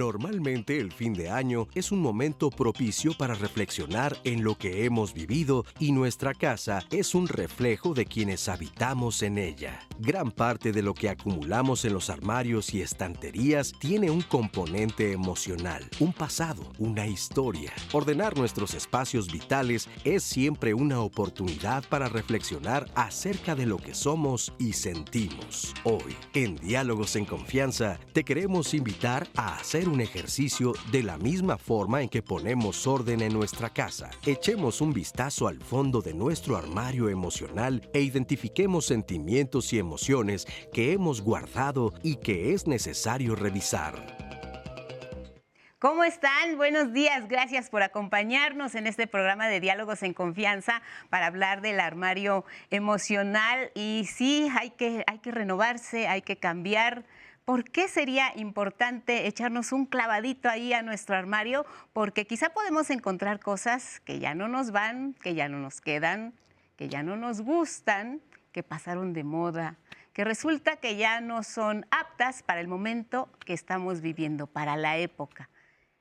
Normalmente el fin de año es un momento propicio para reflexionar en lo que hemos vivido y nuestra casa es un reflejo de quienes habitamos en ella. Gran parte de lo que acumulamos en los armarios y estanterías tiene un componente emocional, un pasado, una historia. Ordenar nuestros espacios vitales es siempre una oportunidad para reflexionar acerca de lo que somos y sentimos. Hoy, en Diálogos en Confianza, te queremos invitar a hacer un ejercicio de la misma forma en que ponemos orden en nuestra casa. Echemos un vistazo al fondo de nuestro armario emocional e identifiquemos sentimientos y emociones que hemos guardado y que es necesario revisar. ¿Cómo están? Buenos días. Gracias por acompañarnos en este programa de Diálogos en Confianza para hablar del armario emocional. Y sí, hay que, hay que renovarse, hay que cambiar ¿Por qué sería importante echarnos un clavadito ahí a nuestro armario? Porque quizá podemos encontrar cosas que ya no nos van, que ya no nos quedan, que ya no nos gustan, que pasaron de moda, que resulta que ya no son aptas para el momento que estamos viviendo, para la época.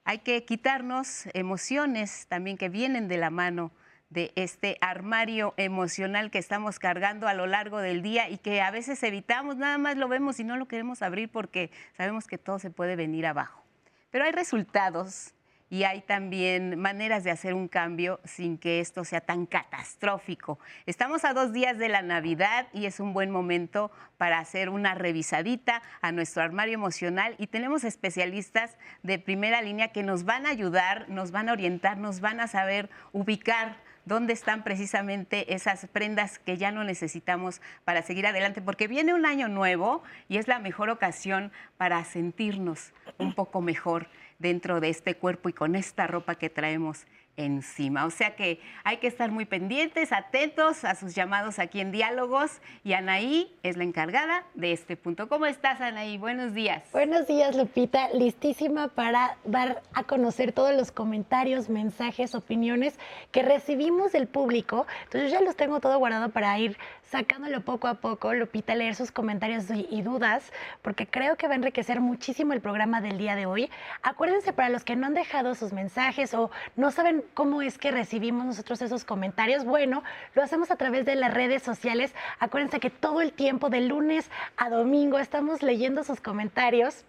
Hay que quitarnos emociones también que vienen de la mano de este armario emocional que estamos cargando a lo largo del día y que a veces evitamos, nada más lo vemos y no lo queremos abrir porque sabemos que todo se puede venir abajo. Pero hay resultados y hay también maneras de hacer un cambio sin que esto sea tan catastrófico. Estamos a dos días de la Navidad y es un buen momento para hacer una revisadita a nuestro armario emocional y tenemos especialistas de primera línea que nos van a ayudar, nos van a orientar, nos van a saber ubicar dónde están precisamente esas prendas que ya no necesitamos para seguir adelante, porque viene un año nuevo y es la mejor ocasión para sentirnos un poco mejor dentro de este cuerpo y con esta ropa que traemos encima. O sea que hay que estar muy pendientes, atentos a sus llamados aquí en Diálogos. Y Anaí es la encargada de este punto. ¿Cómo estás, Anaí? Buenos días. Buenos días, Lupita. Listísima para dar a conocer todos los comentarios, mensajes, opiniones que recibimos del público. Entonces yo ya los tengo todo guardado para ir sacándolo poco a poco, Lupita, leer sus comentarios y, dudas, porque creo que va a enriquecer muchísimo el programa del día de hoy. Acuérdense, para los que no han dejado sus mensajes o no saben cómo es que recibimos nosotros esos comentarios, bueno, lo hacemos a través de las redes sociales. Acuérdense que todo el tiempo, de lunes a domingo, estamos leyendo sus comentarios.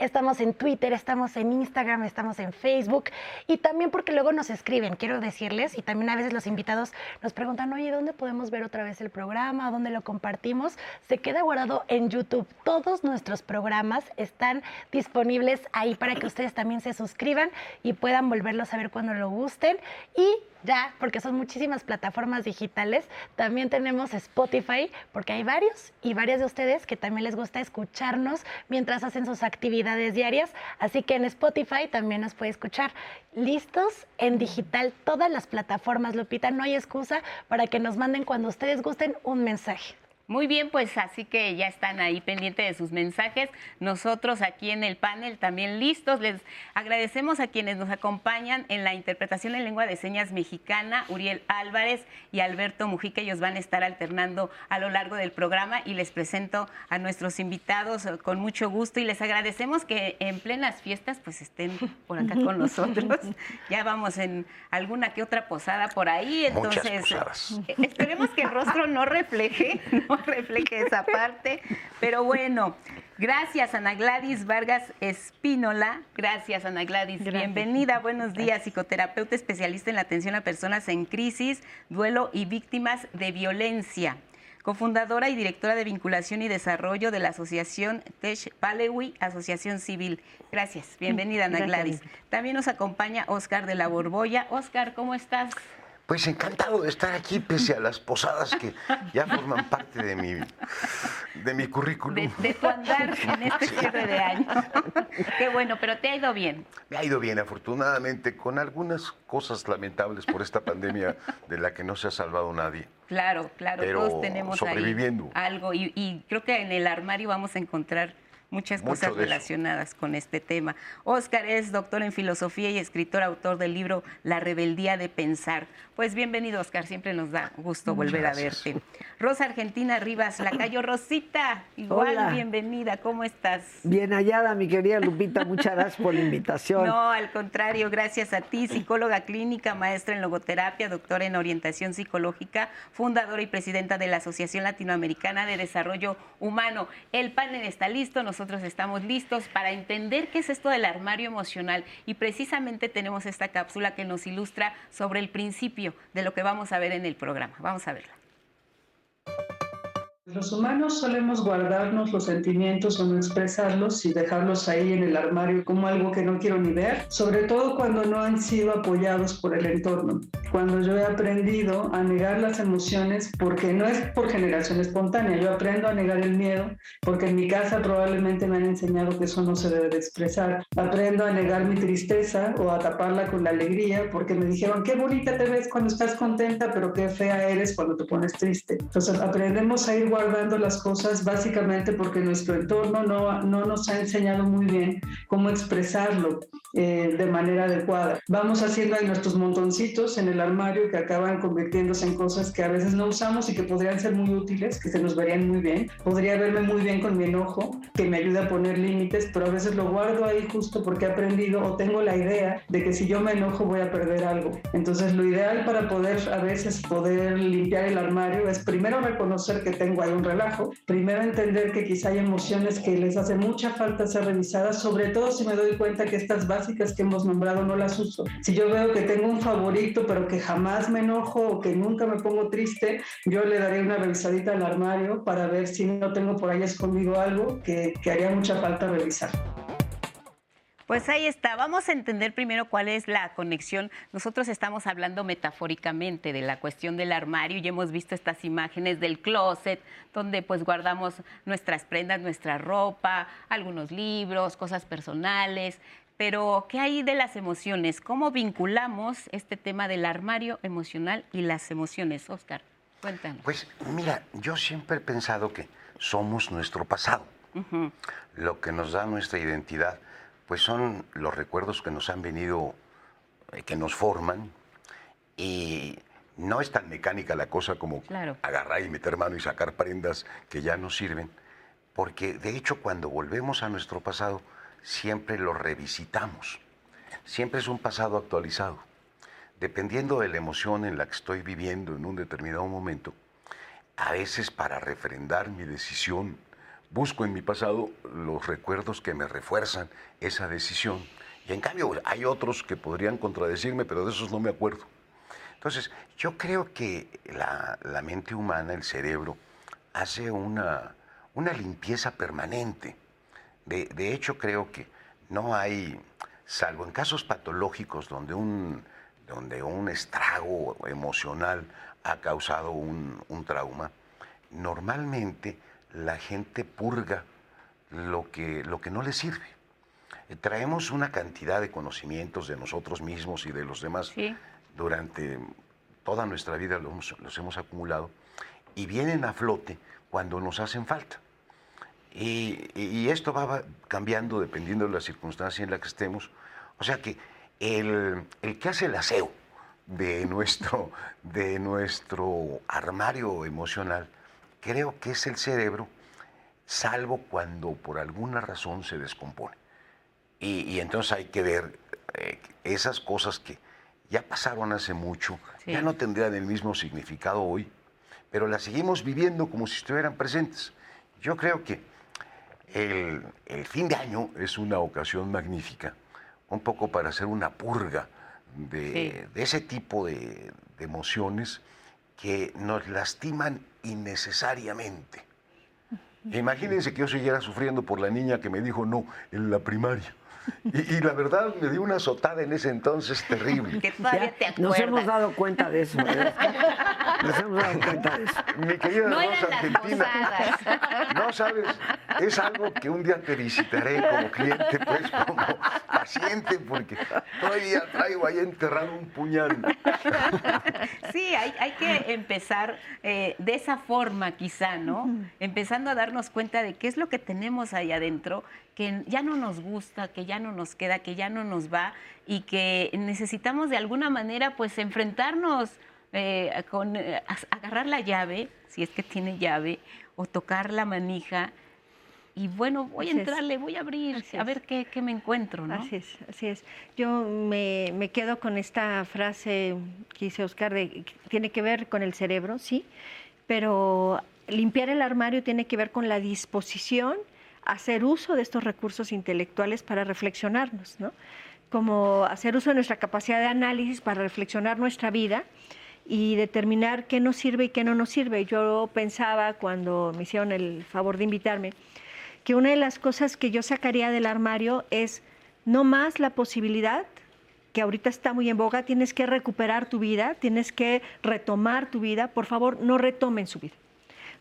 Estamos en Twitter, estamos en Instagram, estamos en Facebook y también porque luego nos escriben, quiero decirles, y también a veces los invitados nos preguntan, oye, ¿dónde podemos ver otra vez el programa? ¿Dónde lo compartimos? Se queda guardado en YouTube. Todos nuestros programas están disponibles ahí para que ustedes también se suscriban y puedan volverlos a ver cuando lo gusten. Y ya, porque son muchísimas plataformas digitales. También tenemos Spotify, porque hay varios y varias de ustedes que también les gusta escucharnos mientras hacen sus actividades diarias. Así que en Spotify también nos puede escuchar. Listos en digital, todas las plataformas, Lupita, no hay excusa para que nos manden cuando ustedes gusten un mensaje. Muy bien, pues así que ya están ahí pendientes de sus mensajes. Nosotros aquí en el panel también listos. Les agradecemos a quienes nos acompañan en la interpretación en lengua de señas mexicana, Uriel Álvarez y Alberto Mujica. Ellos van a estar alternando a lo largo del programa y les presento a nuestros invitados con mucho gusto y les agradecemos que en plenas fiestas pues estén por acá con nosotros. Ya vamos en alguna que otra posada por ahí, entonces esperemos que el rostro no refleje refleje esa parte. Pero bueno, gracias Ana Gladys Vargas Espínola. Gracias Ana Gladys. Bienvenida, buenos días. Psicoterapeuta especialista en la atención a personas en crisis, duelo y víctimas de violencia cofundadora y directora de vinculación y desarrollo de la Asociación Tesh Palewi, Asociación Civil. Gracias, bienvenida Ana Gladys. También nos acompaña Oscar de la Borbolla. Oscar, ¿cómo estás? Pues encantado de estar aquí, pese a las posadas que ya forman parte de mi, de mi currículum. De, tu andar en este cierre de año. Qué bueno, pero te ha ido bien. Me ha ido bien, afortunadamente, con algunas cosas lamentables por esta pandemia de la que no se ha salvado nadie. Claro, claro, todos tenemos sobreviviendo. algo y, y creo que en el armario vamos a encontrar muchas cosas relacionadas con este tema. Oscar es doctor en filosofía y escritor, autor del libro La rebeldía de pensar. Pues bienvenido, Oscar, siempre nos da gusto volver a verte. Rosa Argentina Rivas, la Cayo Rosita, igual bienvenida, ¿cómo estás? Bien hallada, mi querida Lupita, muchas gracias por la invitación. No, al contrario, gracias a ti, psicóloga clínica, maestra en logoterapia, doctora en orientación psicológica, fundadora y presidenta de la Asociación Latinoamericana de Desarrollo Humano. El panel está listo, nosotros estamos listos para entender qué es esto del armario emocional y precisamente tenemos esta cápsula que nos ilustra sobre el principio de lo que vamos a ver en el programa. Vamos a verla. Los humanos solemos guardarnos los sentimientos o no expresarlos y dejarlos ahí en el armario como algo que no quiero ni ver, sobre todo cuando no han sido apoyados por el entorno. Cuando yo he aprendido a negar las emociones, porque no es por generación espontánea, yo aprendo a negar el miedo, porque en mi casa probablemente me han enseñado que eso no se debe de expresar. Aprendo a negar mi tristeza o a taparla con la alegría, porque me dijeron, qué bonita te ves cuando estás contenta, pero qué fea eres cuando te pones triste. Entonces aprendemos a ir guardando las cosas básicamente porque nuestro entorno no, no nos ha enseñado muy bien cómo expresarlo eh, de manera adecuada. Vamos haciendo ahí nuestros montoncitos en el armario que acaban convirtiéndose en cosas que a veces no usamos y que podrían ser muy útiles, que se nos verían muy bien. Podría verme muy bien con mi enojo, que me ayuda a poner límites, pero a veces lo guardo ahí justo porque he aprendido o tengo la idea de que si yo me enojo voy a perder algo. Entonces lo ideal para poder a veces poder limpiar el armario es primero reconocer que tengo hay un relajo. Primero entender que quizá hay emociones que les hace mucha falta ser revisadas, sobre todo si me doy cuenta que estas básicas que hemos nombrado no las uso. Si yo veo que tengo un favorito pero que jamás me enojo o que nunca me pongo triste, yo le daré una revisadita al armario para ver si no tengo por ahí escondido algo que, que haría mucha falta revisar. Pues ahí está. Vamos a entender primero cuál es la conexión. Nosotros estamos hablando metafóricamente de la cuestión del armario y hemos visto estas imágenes del closet, donde pues guardamos nuestras prendas, nuestra ropa, algunos libros, cosas personales. Pero, ¿qué hay de las emociones? ¿Cómo vinculamos este tema del armario emocional y las emociones, Oscar? Cuéntanos. Pues mira, yo siempre he pensado que somos nuestro pasado, lo que nos da nuestra identidad pues son los recuerdos que nos han venido, eh, que nos forman, y no es tan mecánica la cosa como agarrar y meter mano y sacar prendas que ya no sirven, porque de hecho cuando volvemos a nuestro pasado siempre lo revisitamos, siempre es un pasado actualizado. Dependiendo de la emoción en la que estoy viviendo en un determinado momento, a veces para refrendar mi decisión busco en mi pasado los recuerdos que me refuerzan esa decisión. Y en cambio hay otros que podrían contradecirme, pero de esos no me acuerdo. Entonces, yo creo que la, mente humana, el cerebro, hace una, una limpieza permanente. De, de, hecho, creo que no hay, salvo en casos patológicos donde un, donde un estrago emocional ha causado un, un trauma, normalmente la gente purga lo que, lo que no le sirve. Eh, traemos una cantidad de conocimientos de nosotros mismos y de los demás durante toda nuestra vida, los, los, hemos acumulado, y vienen a flote cuando nos hacen falta. Y, y, esto va cambiando dependiendo de la circunstancia en la que estemos. O sea que el, el que hace el aseo de nuestro, de nuestro armario emocional creo que es el cerebro, salvo cuando por alguna razón se descompone. Y, entonces hay que ver eh, esas cosas que ya pasaron hace mucho, ya no tendrían el mismo significado hoy, pero las seguimos viviendo como si estuvieran presentes. Yo creo que el, fin de año es una ocasión magnífica, un poco para hacer una purga de, ese tipo de emociones que nos lastiman innecesariamente. Imagínense que yo siguiera sufriendo por la niña que me dijo no en la primaria. Y, la verdad me dio una azotada en ese entonces terrible. Que todavía te acuerdas. Nos hemos dado cuenta de eso. Nos hemos dado cuenta de eso. Mi querida No Rosa eran las Argentina. posadas. No sabes, es algo que un día te visitaré como cliente, pues como paciente, porque todavía traigo ahí enterrado un puñal. Sí, hay, hay que empezar eh, de esa forma quizá, ¿no? Empezando a darnos cuenta de qué es lo que tenemos ahí adentro, que ya no nos gusta, que ya no nos queda, que ya no nos va y que necesitamos de alguna manera pues enfrentarnos eh, con eh, agarrar la llave, si es que tiene llave, o tocar la manija. Y bueno, voy a Así es. entrarle, voy a abrir, Así a ver qué, qué me encuentro, ¿no? Así es, así es. Yo me, me quedo con esta frase que dice Oscar, de, que tiene que ver con el cerebro, sí, pero limpiar el armario tiene que ver con la disposición a hacer uso de estos recursos intelectuales para reflexionarnos, ¿no? Como hacer uso de nuestra capacidad de análisis para reflexionar nuestra vida y determinar qué nos sirve y qué no nos sirve. Yo pensaba cuando me hicieron el favor de invitarme, que una de las cosas que yo sacaría del armario es no más la posibilidad, que ahorita está muy en boga, tienes que recuperar tu vida, tienes que retomar tu vida, por favor, no retomen su vida.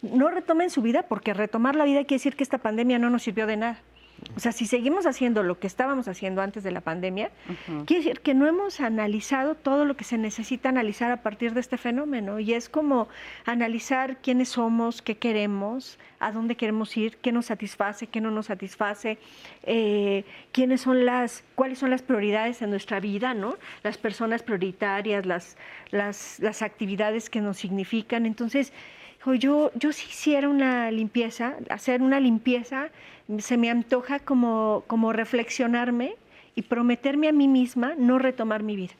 No retomen su vida porque retomar la vida quiere decir que esta pandemia no nos sirvió de nada. O sea, si seguimos haciendo lo que estábamos haciendo antes de la pandemia, quiere decir que no hemos analizado todo lo que se necesita analizar a partir de este fenómeno. Y es como analizar quiénes somos, qué queremos, a dónde queremos ir, qué nos satisface, qué no nos satisface, eh, quiénes son las, cuáles son las prioridades en nuestra vida, ¿no? Las personas prioritarias, las, las, las actividades que nos significan. Entonces, yo, yo si hiciera una limpieza, hacer una limpieza, se me antoja como, como reflexionarme y prometerme a mí misma no retomar mi vida,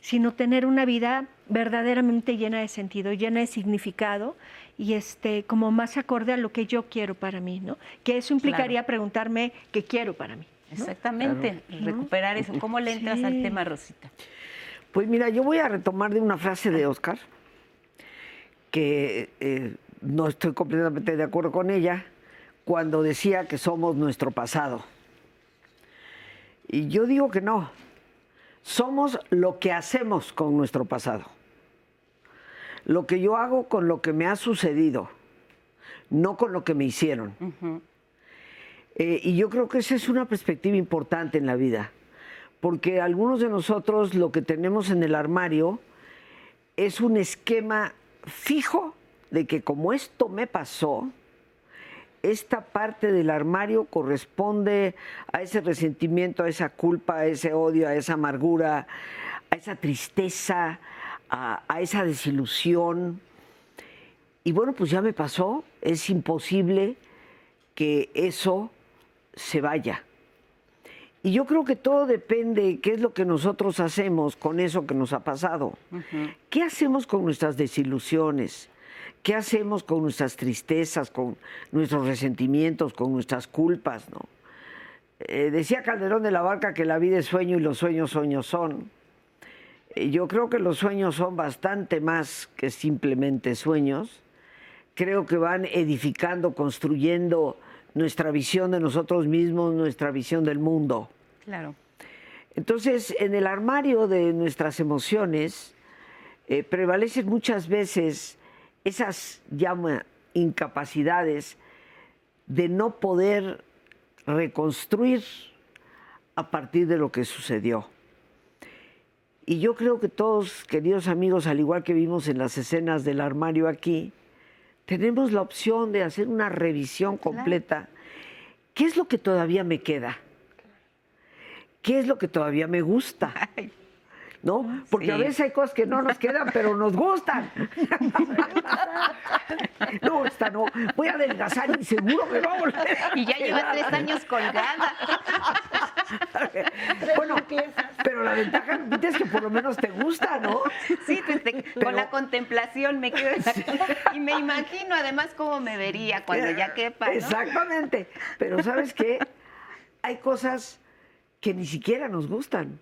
sino tener una vida verdaderamente llena de sentido, llena de significado y este, como más acorde a lo que yo quiero para mí, ¿no? Que eso implicaría preguntarme qué quiero para mí. ¿no? Exactamente, recuperar eso. ¿Cómo le entras al tema, Rosita? Pues mira, yo voy a retomar de una frase de Oscar, que eh, no estoy completamente de acuerdo con ella, cuando decía que somos nuestro pasado. Y yo digo que no, somos lo que hacemos con nuestro pasado. Lo que yo hago con lo que me ha sucedido, no con lo que me hicieron. Eh, y yo creo que esa es una perspectiva importante en la vida, porque algunos de nosotros lo que tenemos en el armario es un esquema fijo de que como esto me pasó, esta parte del armario corresponde a ese resentimiento, a esa culpa, a ese odio, a esa amargura, a esa tristeza, a, a esa desilusión. Y bueno, pues ya me pasó, es imposible que eso se vaya. Y yo creo que todo depende qué es lo que nosotros hacemos con eso que nos ha pasado. ¿Qué hacemos con nuestras desilusiones? ¿Qué hacemos con nuestras tristezas, con nuestros resentimientos, con nuestras culpas? ¿no? Eh, decía Calderón de la Barca que la vida es sueño y los sueños sueños son. Eh, yo creo que los sueños son bastante más que simplemente sueños. Creo que van edificando, construyendo nuestra visión de nosotros mismos, nuestra visión del mundo. Claro. Entonces, en el armario de nuestras emociones eh, prevalecen muchas veces esas llama incapacidades de no poder reconstruir a partir de lo que sucedió. Y yo creo que todos, queridos amigos, al igual que vimos en las escenas del armario aquí, tenemos la opción de hacer una revisión completa. ¿Qué es lo que todavía me queda? ¿Qué es lo que todavía me gusta? ¿No? Porque a veces hay cosas que no nos quedan, pero nos gustan. no, esta no. Voy a adelgazar y seguro me va a volver. Y ya lleva tres años colgada. Bueno, pero la ventaja es que por lo menos te gusta, ¿no? Sí, te- Pero- con la contemplación me quedo en la- Y me imagino además cómo me vería cuando ya quepa, ¿no? Exactamente. Pero ¿sabes qué? Hay cosas que ni siquiera nos gustan.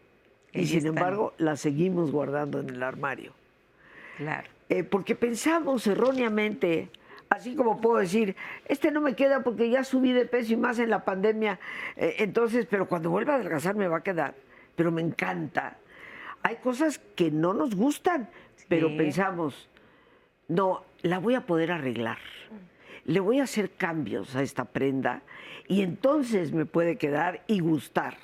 Y sin están. embargo, las seguimos guardando en el armario. Claro. Eh, porque pensamos erróneamente, así como puedo decir, este no me queda porque ya subí de peso y más en la pandemia, eh, entonces, pero cuando vuelva a adelgazar me va a quedar, pero me encanta. Hay cosas que no nos gustan, pero pensamos, no, la voy a poder arreglar. Le voy a hacer cambios a esta prenda y entonces me puede quedar y gustar.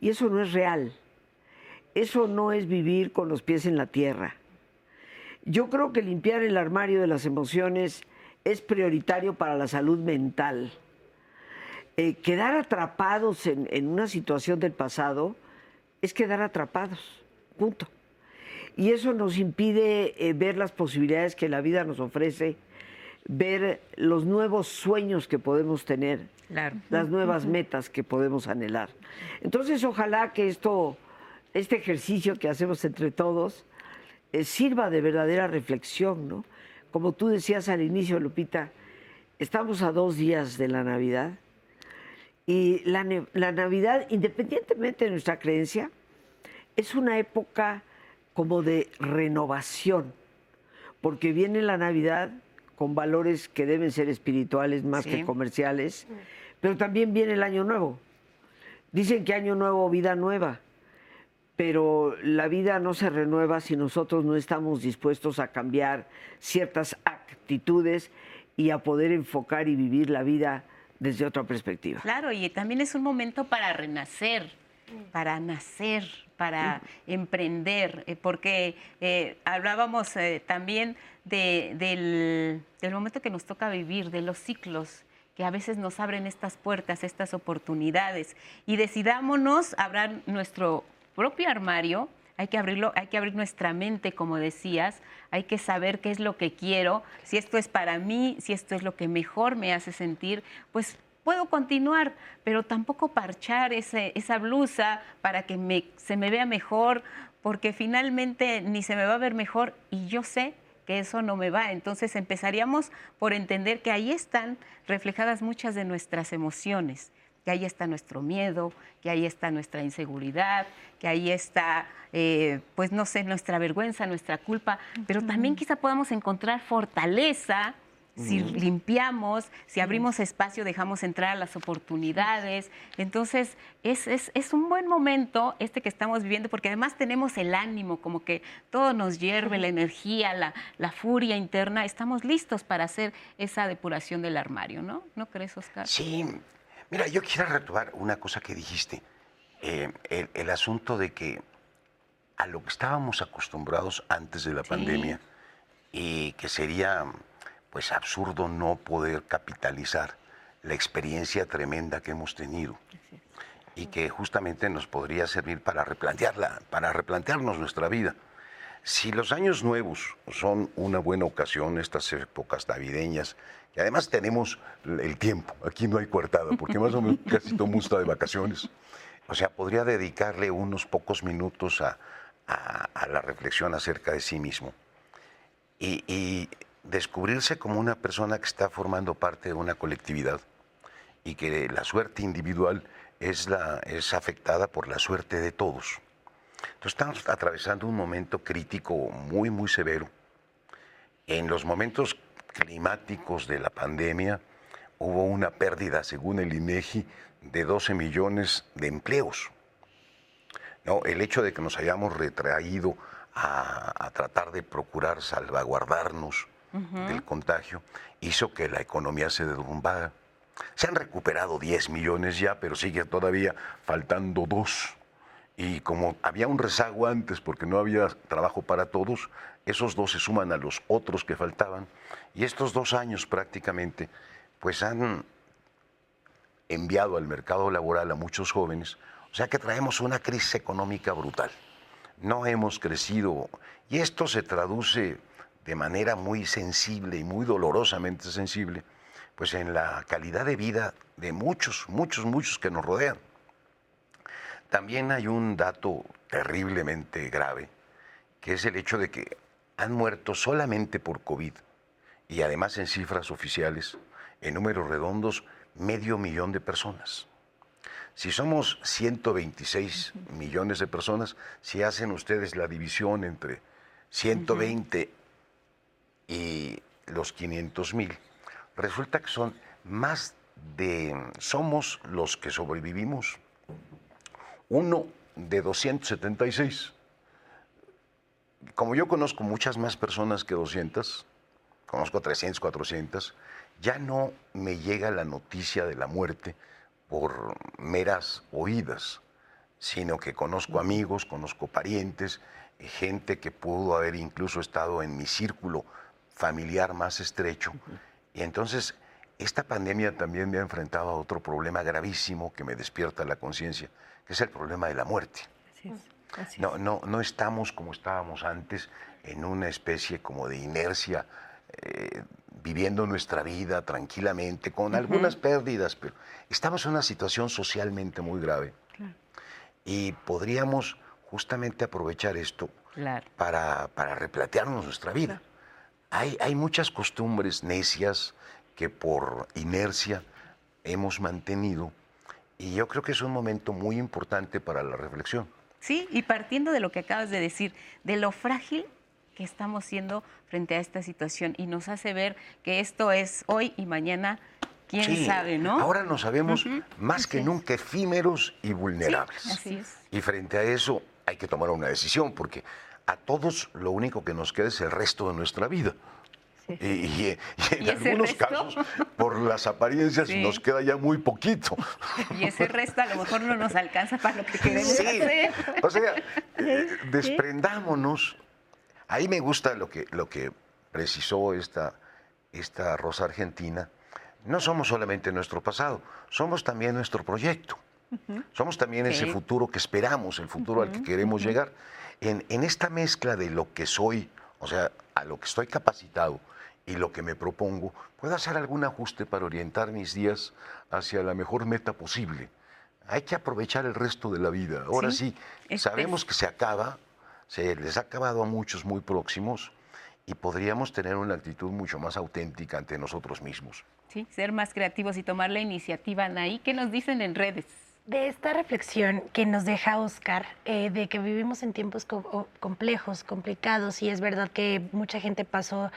Y eso no es real. Eso no es vivir con los pies en la tierra. Yo creo que limpiar el armario de las emociones es prioritario para la salud mental. Eh, quedar atrapados en, una situación del pasado es quedar atrapados, punto. Y eso nos impide eh, ver las posibilidades que la vida nos ofrece, ver los nuevos sueños que podemos tener, las nuevas metas que podemos anhelar. Entonces, ojalá que esto, este ejercicio que hacemos entre todos, eh, sirva de verdadera reflexión, ¿no? Como tú decías al inicio, Lupita, estamos a dos días de la Navidad y la, Navidad, independientemente de nuestra creencia, es una época como de renovación, porque viene la Navidad con valores que deben ser espirituales más que comerciales, pero también viene el Año Nuevo. Dicen que Año Nuevo, vida nueva, pero la vida no se renueva si nosotros no estamos dispuestos a cambiar ciertas actitudes y a poder enfocar y vivir la vida desde otra perspectiva. Claro, y también es un momento para renacer, para nacer, para emprender, eh, porque eh, hablábamos eh, también del, momento que nos toca vivir, de los ciclos que a veces nos abren estas puertas, estas oportunidades, y decidámonos abrir nuestro propio armario, hay que abrirlo, hay que abrir nuestra mente, como decías, hay que saber qué es lo que quiero, si esto es para mí, si esto es lo que mejor me hace sentir, pues puedo continuar, pero tampoco parchar esa blusa para que me, se me vea mejor, porque finalmente ni se me va a ver mejor y yo sé que eso no me va. Entonces empezaríamos por entender que ahí están reflejadas muchas de nuestras emociones que ahí está nuestro miedo, que ahí está nuestra inseguridad, que ahí está, eh, pues no sé, nuestra vergüenza, nuestra culpa, pero también quizá podamos encontrar fortaleza si limpiamos, si abrimos espacio, dejamos entrar las oportunidades. Entonces, es, es, un buen momento este que estamos viviendo, porque además tenemos el ánimo, como que todo nos hierve, la energía, la, la, furia interna. Estamos listos para hacer esa depuración del armario, ¿no? ¿No crees, Oscar? Sí, Mira, yo quiero retomar una cosa que dijiste, eh, el, asunto de que a lo que estábamos acostumbrados antes de la pandemia y que sería pues absurdo no poder capitalizar la experiencia tremenda que hemos tenido y que justamente nos podría servir para replantearla, para replantearnos nuestra vida. Si los años nuevos son una buena ocasión, estas épocas navideñas, y además tenemos el tiempo, aquí no hay coartada, porque más o menos casi todo mundo está de vacaciones. O sea, podría dedicarle unos pocos minutos a, la reflexión acerca de sí mismo y, descubrirse como una persona que está formando parte de una colectividad y que la suerte individual es, la, es afectada por la suerte de todos. Entonces estamos atravesando un momento crítico muy, muy severo. En los momentos climáticos de la pandemia hubo una pérdida, según el INEGI, de 12 millones de empleos. No, el hecho de que nos hayamos retraído a, tratar de procurar salvaguardarnos del contagio hizo que la economía se derrumbara. Se han recuperado 10 millones ya, pero sigue todavía faltando dos. Y como había un rezago antes porque no había trabajo para todos, esos dos se suman a los otros que faltaban. Y estos dos años prácticamente, pues han enviado al mercado laboral a muchos jóvenes. O sea que traemos una crisis económica brutal. No hemos crecido. Y esto se traduce de manera muy sensible y muy dolorosamente sensible, pues en la calidad de vida de muchos, muchos, muchos que nos rodean. También hay un dato terriblemente grave, que es el hecho de que han muerto solamente por COVID, y además en cifras oficiales, en números redondos, medio millón de personas. Si somos 126 millones de personas, si hacen ustedes la división entre 120 y los 500 mil, resulta que son más de, somos los que sobrevivimos uno de 276. Como yo conozco muchas más personas que 200, conozco 300, 400, ya no me llega la noticia de la muerte por meras oídas, sino que conozco amigos, conozco parientes, gente que pudo haber incluso estado en mi círculo familiar más estrecho. Y entonces esta pandemia también me ha enfrentado a otro problema gravísimo que me despierta la conciencia, que es el problema de la muerte. No, no, no estamos como estábamos antes en una especie como de inercia, eh, viviendo nuestra vida tranquilamente, con algunas pérdidas, pero estamos en una situación socialmente muy grave. Y podríamos justamente aprovechar esto para, para, replantearnos nuestra vida. Hay, hay muchas costumbres necias que por inercia hemos mantenido y yo creo que es un momento muy importante para la reflexión. Sí, y partiendo de lo que acabas de decir, de lo frágil que estamos siendo frente a esta situación y nos hace ver que esto es hoy y mañana, quién sabe, ¿no? Ahora nos sabemos más que nunca efímeros y vulnerables. así es. Y frente a eso hay que tomar una decisión porque a todos lo único que nos queda es el resto de nuestra vida. Y, en algunos casos, por las apariencias, nos queda ya muy poquito. Y ese resto a lo mejor no nos alcanza para lo que queremos hacer. O sea, eh, desprendámonos. Ahí me gusta lo que, lo que precisó esta, esta Rosa Argentina. No somos solamente nuestro pasado, somos también nuestro proyecto. Somos también ese futuro que esperamos, el futuro al que queremos llegar. En, en esta mezcla de lo que soy, o sea, a lo que estoy capacitado, y lo que me propongo, puedo hacer algún ajuste para orientar mis días hacia la mejor meta posible. Hay que aprovechar el resto de la vida. Ahora sí, sabemos que se acaba, se les ha acabado a muchos muy próximos y podríamos tener una actitud mucho más auténtica ante nosotros mismos. Sí, ser más creativos y tomar la iniciativa, Anaí. ¿Qué nos dicen en redes? De esta reflexión que nos deja Oscar, eh, de que vivimos en tiempos complejos, complicados, y es verdad que mucha gente pasó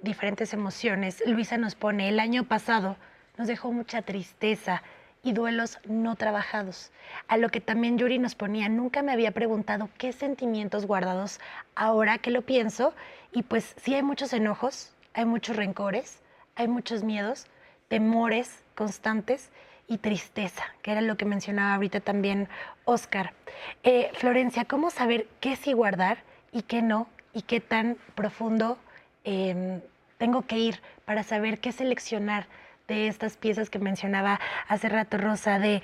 diferentes emociones. Luisa nos pone, el año pasado nos dejó mucha tristeza y duelos no trabajados. A lo que también Yuri nos ponía, nunca me había preguntado qué sentimientos guardados ahora que lo pienso, y pues sí hay muchos enojos, hay muchos rencores, hay muchos miedos, temores constantes y tristeza, que era lo que mencionaba ahorita también Oscar. Eh, Florencia, ¿cómo saber qué sí guardar y qué no? ¿Y qué tan profundo em, tengo que ir para saber qué seleccionar de estas piezas que mencionaba hace rato Rosa, de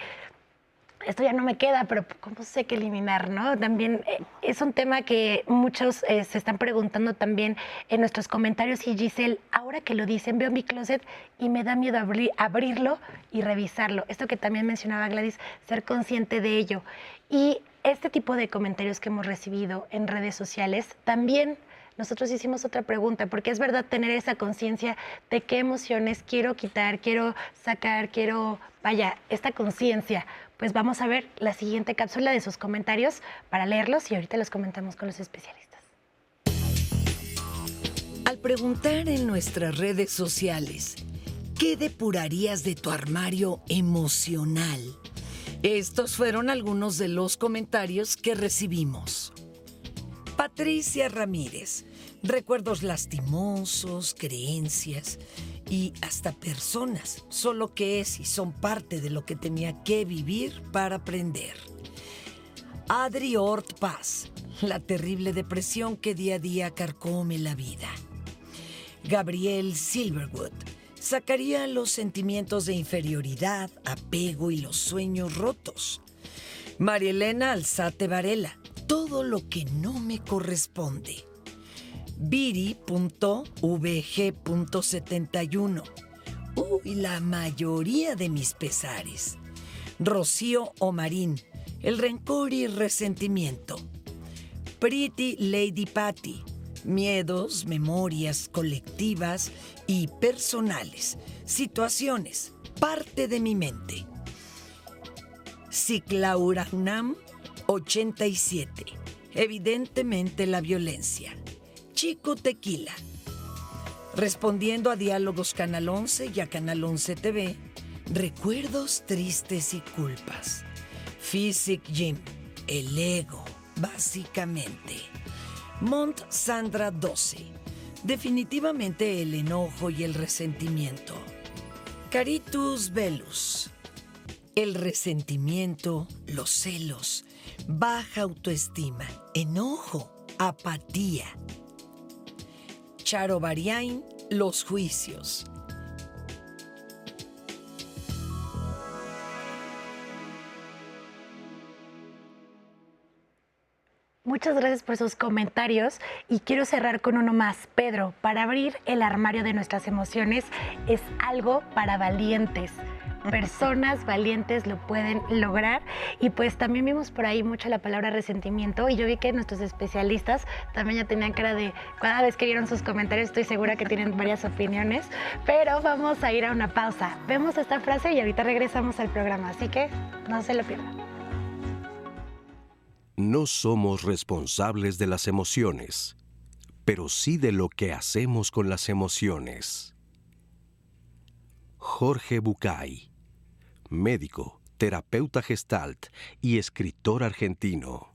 esto ya no me queda, pero ¿cómo sé qué eliminar? ¿no? También eh, es un tema que muchos eh, se están preguntando también en nuestros comentarios y Giselle, ahora que lo dicen, veo mi closet y me da miedo abrirlo y revisarlo. Esto que también mencionaba Gladys, ser consciente de ello. Y este tipo de comentarios que hemos recibido en redes sociales también nosotros hicimos otra pregunta, porque es verdad tener esa conciencia de qué emociones quiero quitar, quiero sacar, quiero, vaya, esta conciencia. Pues vamos a ver la siguiente cápsula de sus comentarios para leerlos y ahorita los comentamos con los especialistas. Al preguntar en nuestras redes sociales, ¿qué depurarías de tu armario emocional? Estos fueron algunos de los comentarios que recibimos. Patricia Ramírez. Recuerdos lastimosos, creencias y hasta personas, solo que es y son parte de lo que tenía que vivir para aprender. Adri Ort Paz, la terrible depresión que día a día carcome la vida. Gabriel Silverwood, sacaría los sentimientos de inferioridad, apego y los sueños rotos. María Elena Alzate Varela, todo lo que no me corresponde. Viri.vg.71. Uy, la mayoría de mis pesares. Rocío Omarín, el rencor y resentimiento. Pretty Lady Patty, miedos, memorias colectivas y personales, situaciones, parte de mi mente. Ciclauranam 87. Evidentemente la violencia. Chico Tequila. Respondiendo a Diálogos Canal 11 y a Canal 11 TV, recuerdos tristes y culpas. Physic Gym, el ego, básicamente. Mont Sandra 12. Definitivamente el enojo y el resentimiento. Caritus Velus. El resentimiento, los celos, baja autoestima, enojo, apatía. Charo Bariain, los juicios. Muchas gracias por sus comentarios y quiero cerrar con uno más. Pedro, para abrir el armario de nuestras emociones es algo para valientes. Personas valientes lo pueden lograr y pues también vimos por ahí mucho la palabra resentimiento y yo vi que nuestros especialistas también ya tenían cara de cada vez que vieron sus comentarios estoy segura que tienen varias opiniones, pero vamos a ir a una pausa. Vemos esta frase y ahorita regresamos al programa, así que no se lo pierdan. No somos responsables de las emociones, pero sí de lo que hacemos con las emociones. Jorge Bucay, médico, terapeuta gestalt y escritor argentino.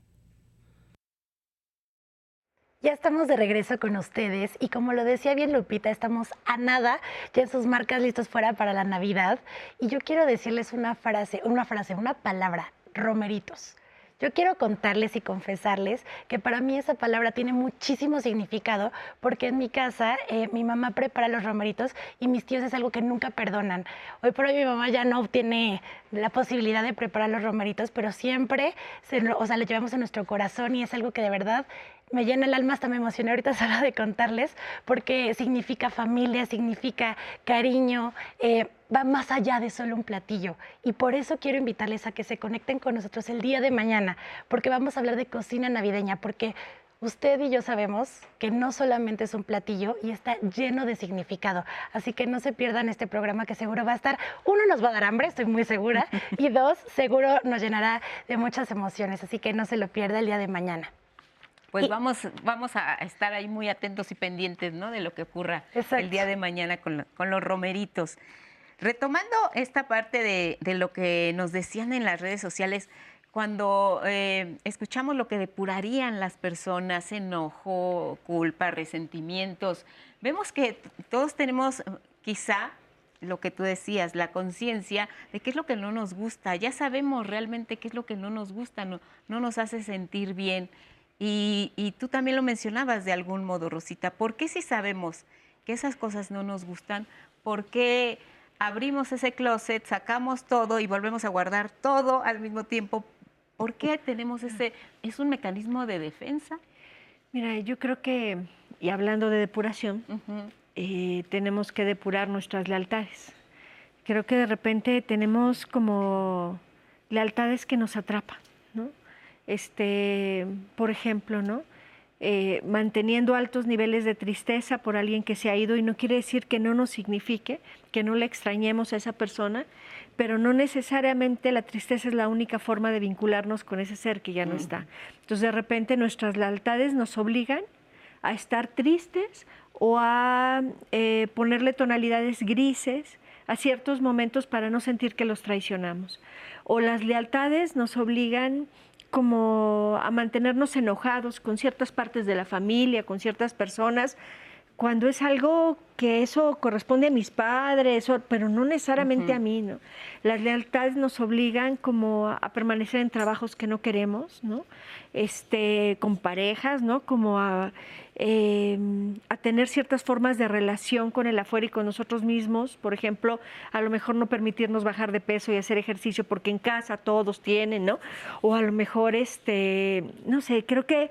Ya estamos de regreso con ustedes y como lo decía bien Lupita, estamos a nada, ya en sus marcas listos fuera para la Navidad y yo quiero decirles una frase, una frase, una palabra, romeritos. Yo quiero contarles y confesarles que para mí esa palabra tiene muchísimo significado porque en mi casa eh, mi mamá prepara los romeritos y mis tíos es algo que nunca perdonan. Hoy por hoy mi mamá ya no tiene la posibilidad de preparar los romeritos, pero siempre, se, o sea, le llevamos en nuestro corazón y es algo que de verdad me llena el alma, hasta me emocioné ahorita solo de contarles, porque significa familia, significa cariño, eh, va más allá de solo un platillo. Y por eso quiero invitarles a que se conecten con nosotros el día de mañana, porque vamos a hablar de cocina navideña, porque usted y yo sabemos que no solamente es un platillo y está lleno de significado. Así que no se pierdan este programa que seguro va a estar, uno nos va a dar hambre, estoy muy segura, y dos, seguro nos llenará de muchas emociones. Así que no se lo pierda el día de mañana. Pues vamos, vamos a estar ahí muy atentos y pendientes ¿no? de lo que ocurra el día de mañana con, con, los romeritos. Retomando esta parte de, de, lo que nos decían en las redes sociales, cuando eh, escuchamos lo que depurarían las personas, enojo, culpa, resentimientos, vemos que todos tenemos quizá lo que tú decías, la conciencia de qué es lo que no nos gusta. Ya sabemos realmente qué es lo que no nos gusta, no, no nos hace sentir bien. Y, tú también lo mencionabas de algún modo, Rosita. ¿Por qué si sabemos que esas cosas no nos gustan? ¿Por qué abrimos ese closet, sacamos todo y volvemos a guardar todo al mismo tiempo? ¿Por qué tenemos ese, es un mecanismo de defensa? Mira, yo creo que, y hablando de depuración, eh, tenemos que depurar nuestras lealtades. Creo que de repente tenemos como lealtades que nos atrapan. Este, por ejemplo, ¿no? Eh, manteniendo altos niveles de tristeza por alguien que se ha ido y no quiere decir que no nos signifique, que no le extrañemos a esa persona, pero no necesariamente la tristeza es la única forma de vincularnos con ese ser que ya no está. Entonces de repente nuestras lealtades nos obligan a estar tristes o a eh, ponerle tonalidades grises a ciertos momentos para no sentir que los traicionamos. O las lealtades nos obligan como a mantenernos enojados con ciertas partes de la familia, con ciertas personas, cuando es algo que eso corresponde a mis padres, pero no necesariamente a mí, ¿no? Las lealtades nos obligan como a permanecer en trabajos que no queremos, ¿no? Este, con parejas, ¿no? Como a Em, a tener ciertas formas de relación con el afuera y con nosotros mismos. Por ejemplo, a lo mejor no permitirnos bajar de peso y hacer ejercicio porque en casa todos tienen, ¿no? O a lo mejor, este, no sé, creo que,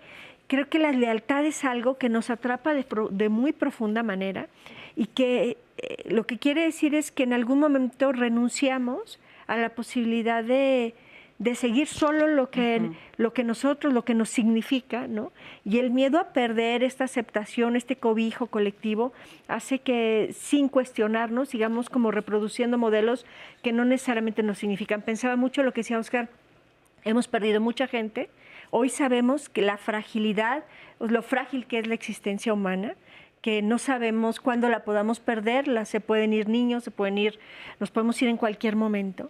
creo que la lealtad es algo que nos atrapa de, de muy profunda manera y que eh, lo que quiere decir es que en algún momento renunciamos a la posibilidad de de seguir solo lo que, lo que nosotros, lo que nos significa, ¿no? Y el miedo a perder esta aceptación, este cobijo colectivo, hace que sin cuestionarnos sigamos como reproduciendo modelos que no necesariamente nos significan. Pensaba mucho lo que decía Oscar, hemos perdido mucha gente, hoy sabemos que la fragilidad, lo frágil que es la existencia humana, que no sabemos cuándo la podamos perder, se pueden ir niños, se pueden ir, nos podemos ir en cualquier momento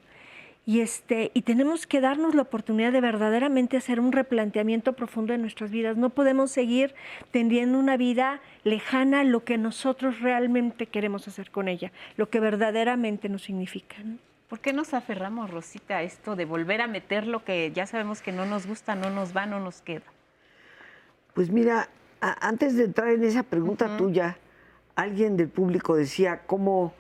Y, este, y tenemos que darnos la oportunidad de verdaderamente hacer un replanteamiento profundo de nuestras vidas. No podemos seguir teniendo una vida lejana a lo que nosotros realmente queremos hacer con ella, lo que verdaderamente nos significa. ¿Por qué nos aferramos, Rosita, a esto de volver a meter lo que ya sabemos que no nos gusta, no nos va, no nos queda? Pues mira, antes de entrar en esa pregunta tuya, alguien del público decía, ¿cómo,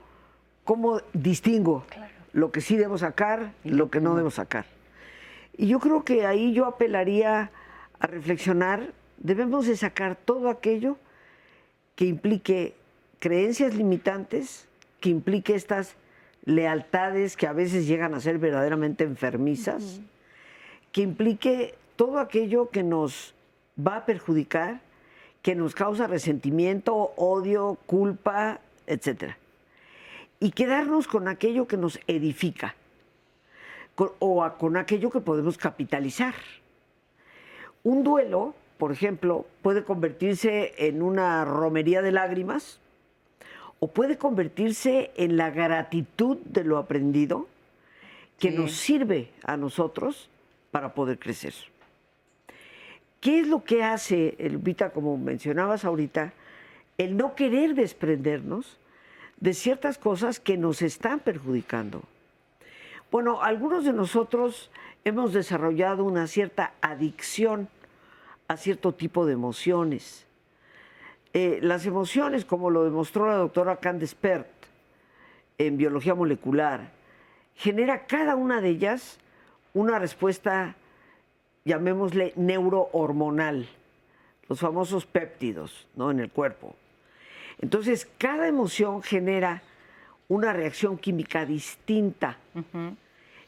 cómo distingo lo que sí debo sacar y lo que no debo sacar? Y yo creo que ahí yo apelaría a reflexionar, debemos de sacar todo aquello que implique creencias limitantes, que implique estas lealtades que a veces llegan a ser verdaderamente enfermizas, que implique todo aquello que nos va a perjudicar, que nos causa resentimiento, odio, culpa, etc. Y quedarnos con aquello que nos edifica o con aquello que podemos capitalizar. Un duelo, por ejemplo, puede convertirse en una romería de lágrimas o puede convertirse en la gratitud de lo aprendido que nos sirve a nosotros para poder crecer. ¿Qué es lo que hace, Lupita, como mencionabas ahorita, el no querer desprendernos de ciertas cosas que nos están perjudicando? Bueno, algunos de nosotros hemos desarrollado una cierta adicción a cierto tipo de emociones. Eh, las emociones, como lo demostró la doctora Candice Pert en biología molecular, genera cada una de ellas una respuesta llamémosle neurohormonal, los famosos péptidos ¿no? en el cuerpo. Entonces, cada emoción genera una reacción química distinta.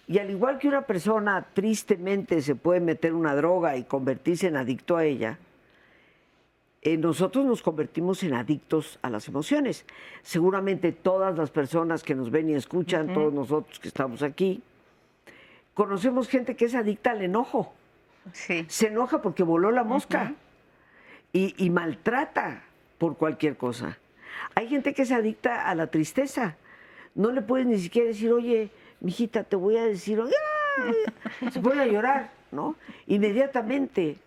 Y al igual que una persona tristemente se puede meter una droga y convertirse en adicto a ella, eh, nosotros nos convertimos en adictos a las emociones. Seguramente todas las personas que nos ven y escuchan, todos nosotros que estamos aquí, conocemos gente que es adicta al enojo. Se enoja porque voló la mosca y, maltrata por cualquier cosa. Hay gente que se adicta a la tristeza. No le puedes ni siquiera decir, oye, mijita, te voy a decir, se pone a llorar, ¿no? Inmediatamente.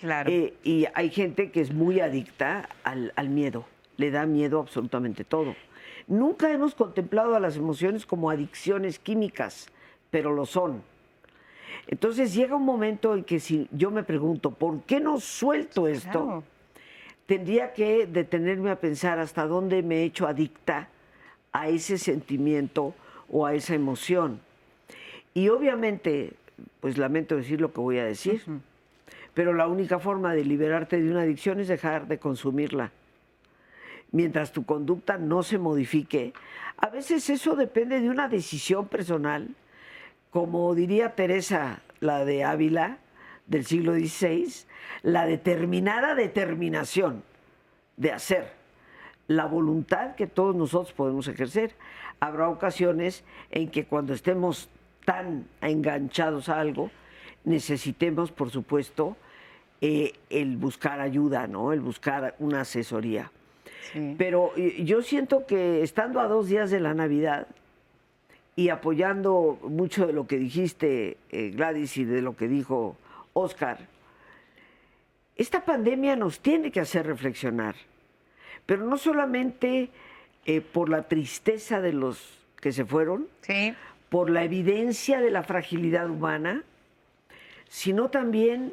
Claro. Eh, y hay gente que es muy adicta al, al miedo. Le da miedo absolutamente todo. Nunca hemos contemplado a las emociones como adicciones químicas, pero lo son. Entonces llega un momento en que si yo me pregunto, ¿por qué no suelto esto? Tendría que detenerme a pensar hasta dónde me he hecho adicta a ese sentimiento o a esa emoción. Y obviamente, pues lamento decir lo que voy a decir, pero la única forma de liberarte de una adicción es dejar de consumirla. Mientras tu conducta no se modifique, a veces eso depende de una decisión personal como diría Teresa, la de Ávila del siglo XVI, la determinada determinación de hacer, la voluntad que todos nosotros podemos ejercer. Habrá ocasiones en que cuando estemos tan enganchados a algo, necesitemos, por supuesto, eh, el buscar ayuda, ¿no? El buscar una asesoría. Pero eh, yo siento que estando a dos días de la Navidad, y apoyando mucho de lo que dijiste, eh, Gladys, y de lo que dijo Oscar, esta pandemia nos tiene que hacer reflexionar, pero no solamente eh, por la tristeza de los que se fueron, por la evidencia de la fragilidad humana, sino también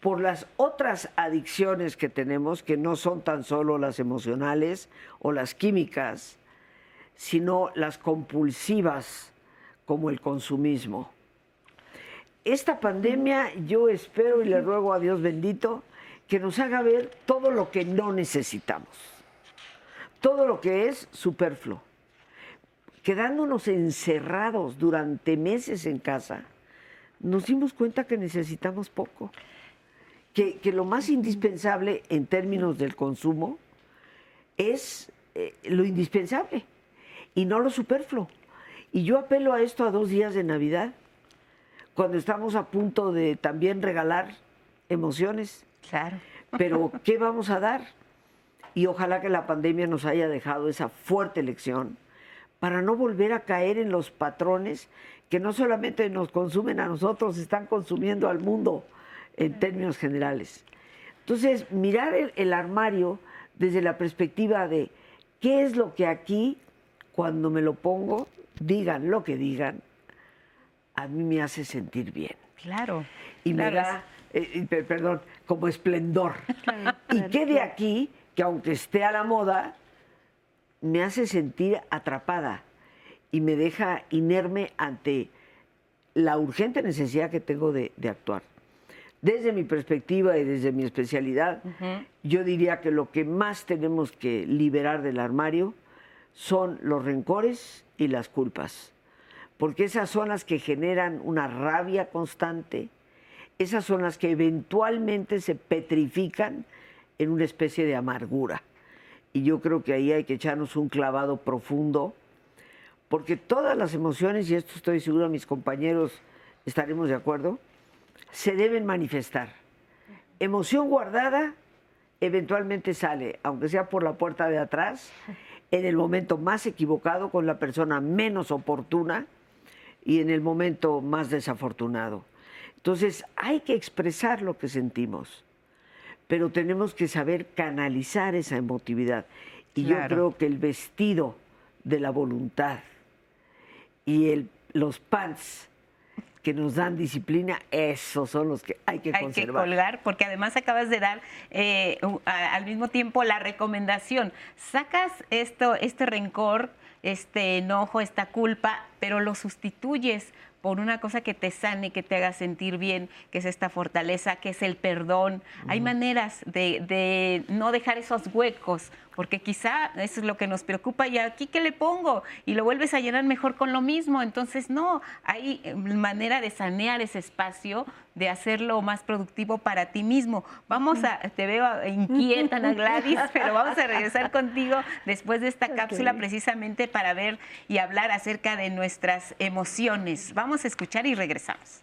por las otras adicciones que tenemos, que no son tan solo las emocionales o las químicas, sino las compulsivas como el consumismo. Esta pandemia yo espero y le ruego a Dios bendito que nos haga ver todo lo que no necesitamos, todo lo que es superfluo. Quedándonos encerrados durante meses en casa, nos dimos cuenta que necesitamos poco, que, lo más indispensable en términos del consumo es eh, lo indispensable y no lo superfluo. Y yo apelo a esto a dos días de Navidad, cuando estamos a punto de también regalar emociones. Claro. Pero, ¿qué vamos a dar? Y ojalá que la pandemia nos haya dejado esa fuerte lección para no volver a caer en los patrones que no solamente nos consumen a nosotros, están consumiendo al mundo en términos generales. Entonces, mirar el, armario desde la perspectiva de qué es lo que aquí, cuando me lo pongo, digan lo que digan, a mí me hace sentir bien. Claro. Y me da, eh, perdón, como esplendor. y qué de aquí, que aunque esté a la moda, me hace sentir atrapada y me deja inerme ante la urgente necesidad que tengo de actuar. Desde mi perspectiva y desde mi especialidad, yo diría que lo que más tenemos que liberar del armario son los rencores y las culpas. Porque esas son las que generan una rabia constante, esas son las que eventualmente se petrifican en una especie de amargura. Y yo creo que ahí hay que echarnos un clavado profundo, porque todas las emociones, y esto estoy seguro mis compañeros estaremos de acuerdo, se deben manifestar. Emoción guardada eventualmente sale, aunque sea por la puerta de atrás, en el momento más equivocado, con la persona menos oportuna y en el momento más desafortunado. Entonces hay que expresar lo que sentimos, pero tenemos que saber canalizar esa emotividad. Y yo creo que el vestido de la voluntad y el, los pants que nos dan disciplina, esos son los que hay que hay conservar. que colgar, porque además acabas de dar eh, al mismo tiempo la recomendación. Sacas esto, este rencor, este enojo, esta culpa, pero lo sustituyes por una cosa que te sane, que te haga sentir bien, que es esta fortaleza, que es el perdón. Hay maneras de, no dejar esos huecos, porque quizá eso es lo que nos preocupa y aquí qué le pongo y lo vuelves a llenar mejor con lo mismo. Entonces, no, hay eh, manera de sanear ese espacio, de hacerlo más productivo para ti mismo. Vamos a, te veo inquieta, Ana Gladys, pero vamos a regresar contigo después de esta cápsula precisamente para ver y hablar acerca de nuestras emociones. Vamos a escuchar y regresamos.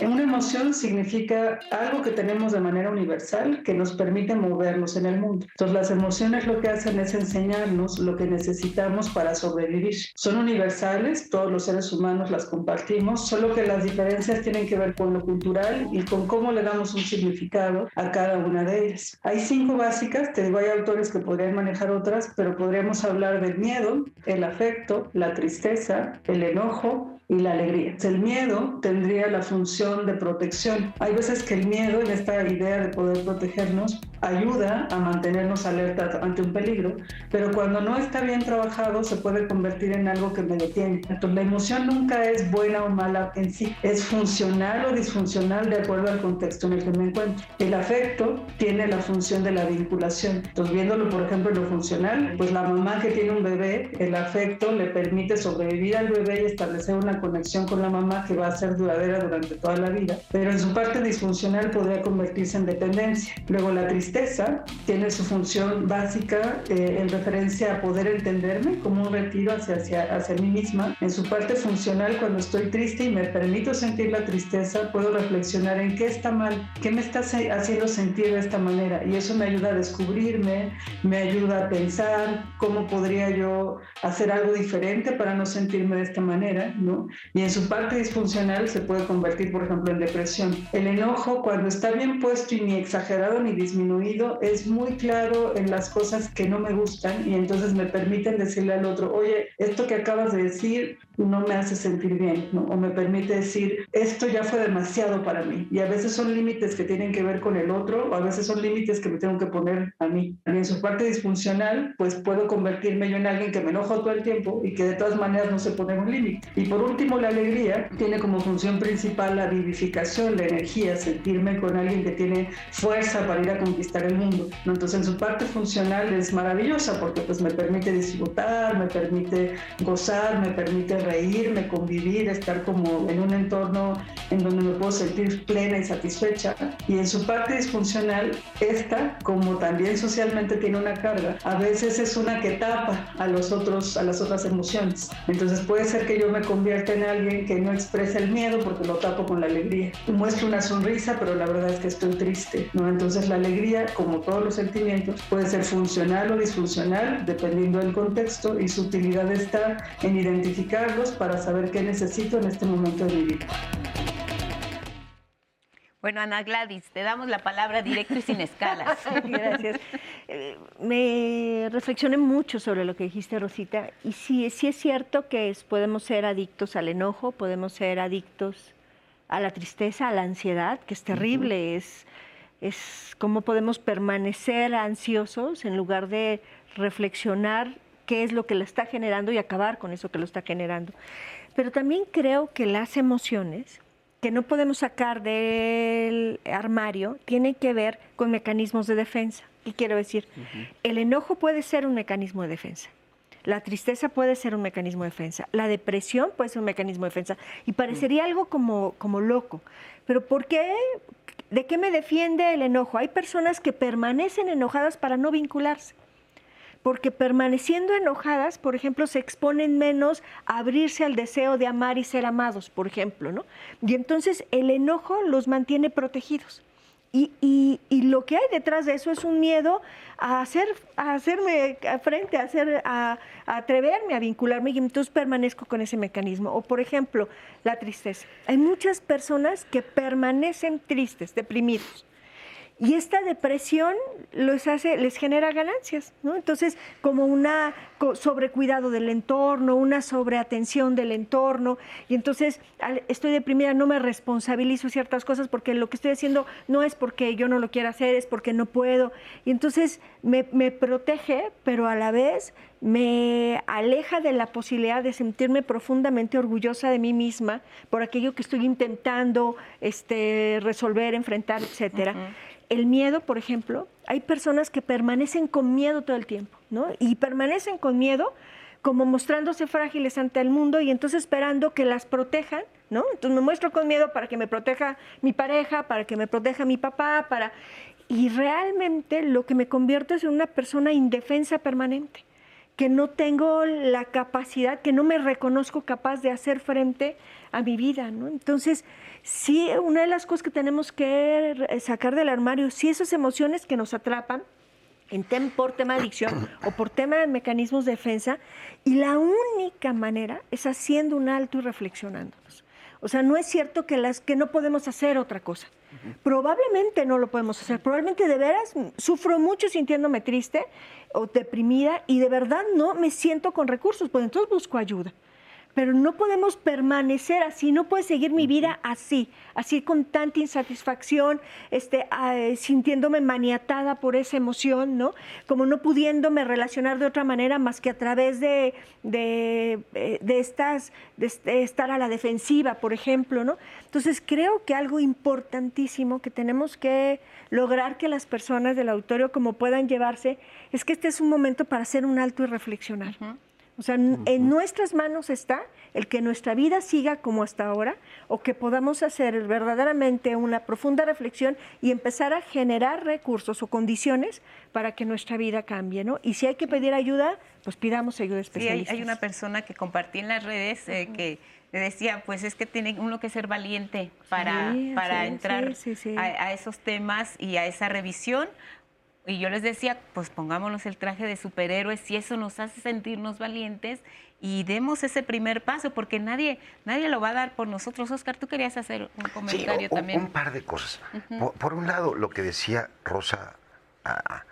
Una emoción significa algo que tenemos de manera universal que nos permite movernos en el mundo. Entonces las emociones lo que hacen es enseñarnos lo que necesitamos para sobrevivir. Son universales, todos los seres humanos las compartimos, solo que las diferencias tienen que ver con lo cultural y con cómo le damos un significado a cada una de ellas. Hay cinco básicas, te digo, hay autores que podrían manejar otras, pero podríamos hablar del miedo, el afecto, la tristeza, el enojo, y la alegría. El miedo tendría la función de protección. Hay veces que el miedo, en esta idea de poder protegernos, ayuda a mantenernos alerta ante un peligro, pero cuando no está bien trabajado se puede convertir en algo que me detiene. Entonces la emoción nunca es buena o mala en sí, es funcional o disfuncional de acuerdo al contexto en el que me encuentro. El afecto tiene la función de la vinculación. Entonces viéndolo por ejemplo en lo funcional, pues la mamá que tiene un bebé, el afecto le permite sobrevivir al bebé y establecer una conexión con la mamá que va a ser duradera durante toda la vida, pero en su parte disfuncional podría convertirse en dependencia. Luego la tristeza tiene su función básica eh, en referencia a poder entenderme como un retiro hacia, hacia, hacia mí misma. En su parte funcional, cuando estoy triste y me permito sentir la tristeza, puedo reflexionar en qué está mal, qué me está haciendo sentir de esta manera y eso me ayuda a descubrirme, me ayuda a pensar cómo podría yo hacer algo diferente para no sentirme de esta manera, ¿no? Y en su parte disfuncional se puede convertir, por ejemplo, en depresión. El enojo, cuando está bien puesto y ni exagerado ni disminuido, es muy claro en las cosas que no me gustan y entonces me permiten decirle al otro, oye, esto que acabas de decir no me hace sentir bien, ¿no? o me permite decir, esto ya fue demasiado para mí. Y a veces son límites que tienen que ver con el otro, o a veces son límites que me tengo que poner a mí. Y en su parte disfuncional, pues puedo convertirme yo en alguien que me enojo todo el tiempo y que de todas maneras no se pone un límite. Y por último, la alegría tiene como función principal la vivificación, la energía, sentirme con alguien que tiene fuerza para ir a conquistar el mundo. Entonces, en su parte funcional es maravillosa porque pues me permite disfrutar, me permite gozar, me permite reírme, convivir, estar como en un entorno en donde me puedo sentir plena y satisfecha. Y en su parte disfuncional, esta, como también socialmente tiene una carga, a veces es una que tapa a los otros, a las otras emociones. Entonces puede ser que yo me convierta en alguien que no expresa el miedo porque lo tapo con la alegría. Muestro una sonrisa, pero la verdad es que estoy triste, ¿no? Entonces la alegría, como todos los sentimientos, puede ser funcional o disfuncional dependiendo del contexto y su utilidad está en identificarlos para saber qué necesito en este momento de mi vida. Bueno, Ana Gladys, te damos la palabra directo y sin escalas. Gracias. Eh, me reflexioné mucho sobre lo que dijiste, Rosita, y sí, sí es cierto que podemos ser adictos al enojo, podemos ser adictos a la tristeza, a la ansiedad, que es terrible, es, es cómo podemos permanecer ansiosos en lugar de reflexionar qué es lo que lo está generando y acabar con eso que lo está generando. Pero también creo que las emociones que no podemos sacar del armario tienen que ver con mecanismos de defensa. ¿Qué quiero decir? El enojo puede ser un mecanismo de defensa. La tristeza puede ser un mecanismo de defensa. La depresión puede ser un mecanismo de defensa. Y parecería algo como, como loco. Pero ¿por qué? ¿De qué me defiende el enojo? Hay personas que permanecen enojadas para no vincularse porque permaneciendo enojadas, por ejemplo, se exponen menos a abrirse al deseo de amar y ser amados, por ejemplo, ¿no? Y entonces el enojo los mantiene protegidos. Y, lo que hay detrás de eso es un miedo a, hacer, a hacerme frente, a, hacer, a, atreverme a vincularme y entonces permanezco con ese mecanismo. O por ejemplo, la tristeza. Hay muchas personas que permanecen tristes, deprimidos y esta depresión les hace, les genera ganancias, ¿no? Entonces, como una sobrecuidado del entorno, una sobreatención del entorno, y entonces estoy deprimida, no me responsabilizo ciertas cosas porque lo que estoy haciendo no es porque yo no lo quiera hacer, es porque no puedo. Y entonces me, me protege, pero a la vez me aleja de la posibilidad de sentirme profundamente orgullosa de mí misma por aquello que estoy intentando este, resolver, enfrentar, etcétera el miedo, por ejemplo, hay personas que permanecen con miedo todo el tiempo, ¿no? Y permanecen con miedo como mostrándose frágiles ante el mundo y entonces esperando que las protejan, ¿no? Entonces me muestro con miedo para que me proteja mi pareja, para que me proteja mi papá, para... Y realmente lo que me convierto es en una persona indefensa permanente, que no tengo la capacidad, que no me reconozco capaz de hacer frente a mi vida, ¿no? Entonces, sí, una de las cosas que tenemos que sacar del armario, sí esas emociones que nos atrapan, en por tema de adicción o por tema de mecanismos de defensa, y la única manera es haciendo un alto y reflexionándonos. O sea, no es cierto que, las, que no podemos hacer otra cosa. Probablemente no lo podemos hacer. Probablemente de veras sufro mucho sintiéndome triste o deprimida y de verdad no me siento con recursos, pues entonces busco ayuda pero no podemos permanecer así, no puedo seguir mi vida así, así con tanta insatisfacción, este, sintiéndome maniatada por esa emoción, ¿no? Como no pudiéndome relacionar de otra manera más que a través de, de, eh, estas, de, estar a la defensiva, por ejemplo, ¿no? Entonces creo que algo importantísimo que tenemos que lograr que las personas del auditorio como puedan llevarse es que este es un momento para hacer un alto y reflexionar. O sea, en nuestras manos está el que nuestra vida siga como hasta ahora o que podamos hacer verdaderamente una profunda reflexión y empezar a generar recursos o condiciones para que nuestra vida cambie, ¿no? Y si hay que pedir ayuda, pues pidamos ayuda especialista. Sí, hay, una persona que compartí en las redes eh, que decía, pues es que tiene uno que ser valiente para, para entrar a, esos temas y a esa revisión, y yo les decía, pues pongámonos el traje de superhéroes si eso nos hace sentirnos valientes y demos ese primer paso, porque nadie, nadie lo va a dar por nosotros. Oscar, tú querías hacer un comentario sí, también. Un par de cosas. por, un lado, lo que decía Rosa ah,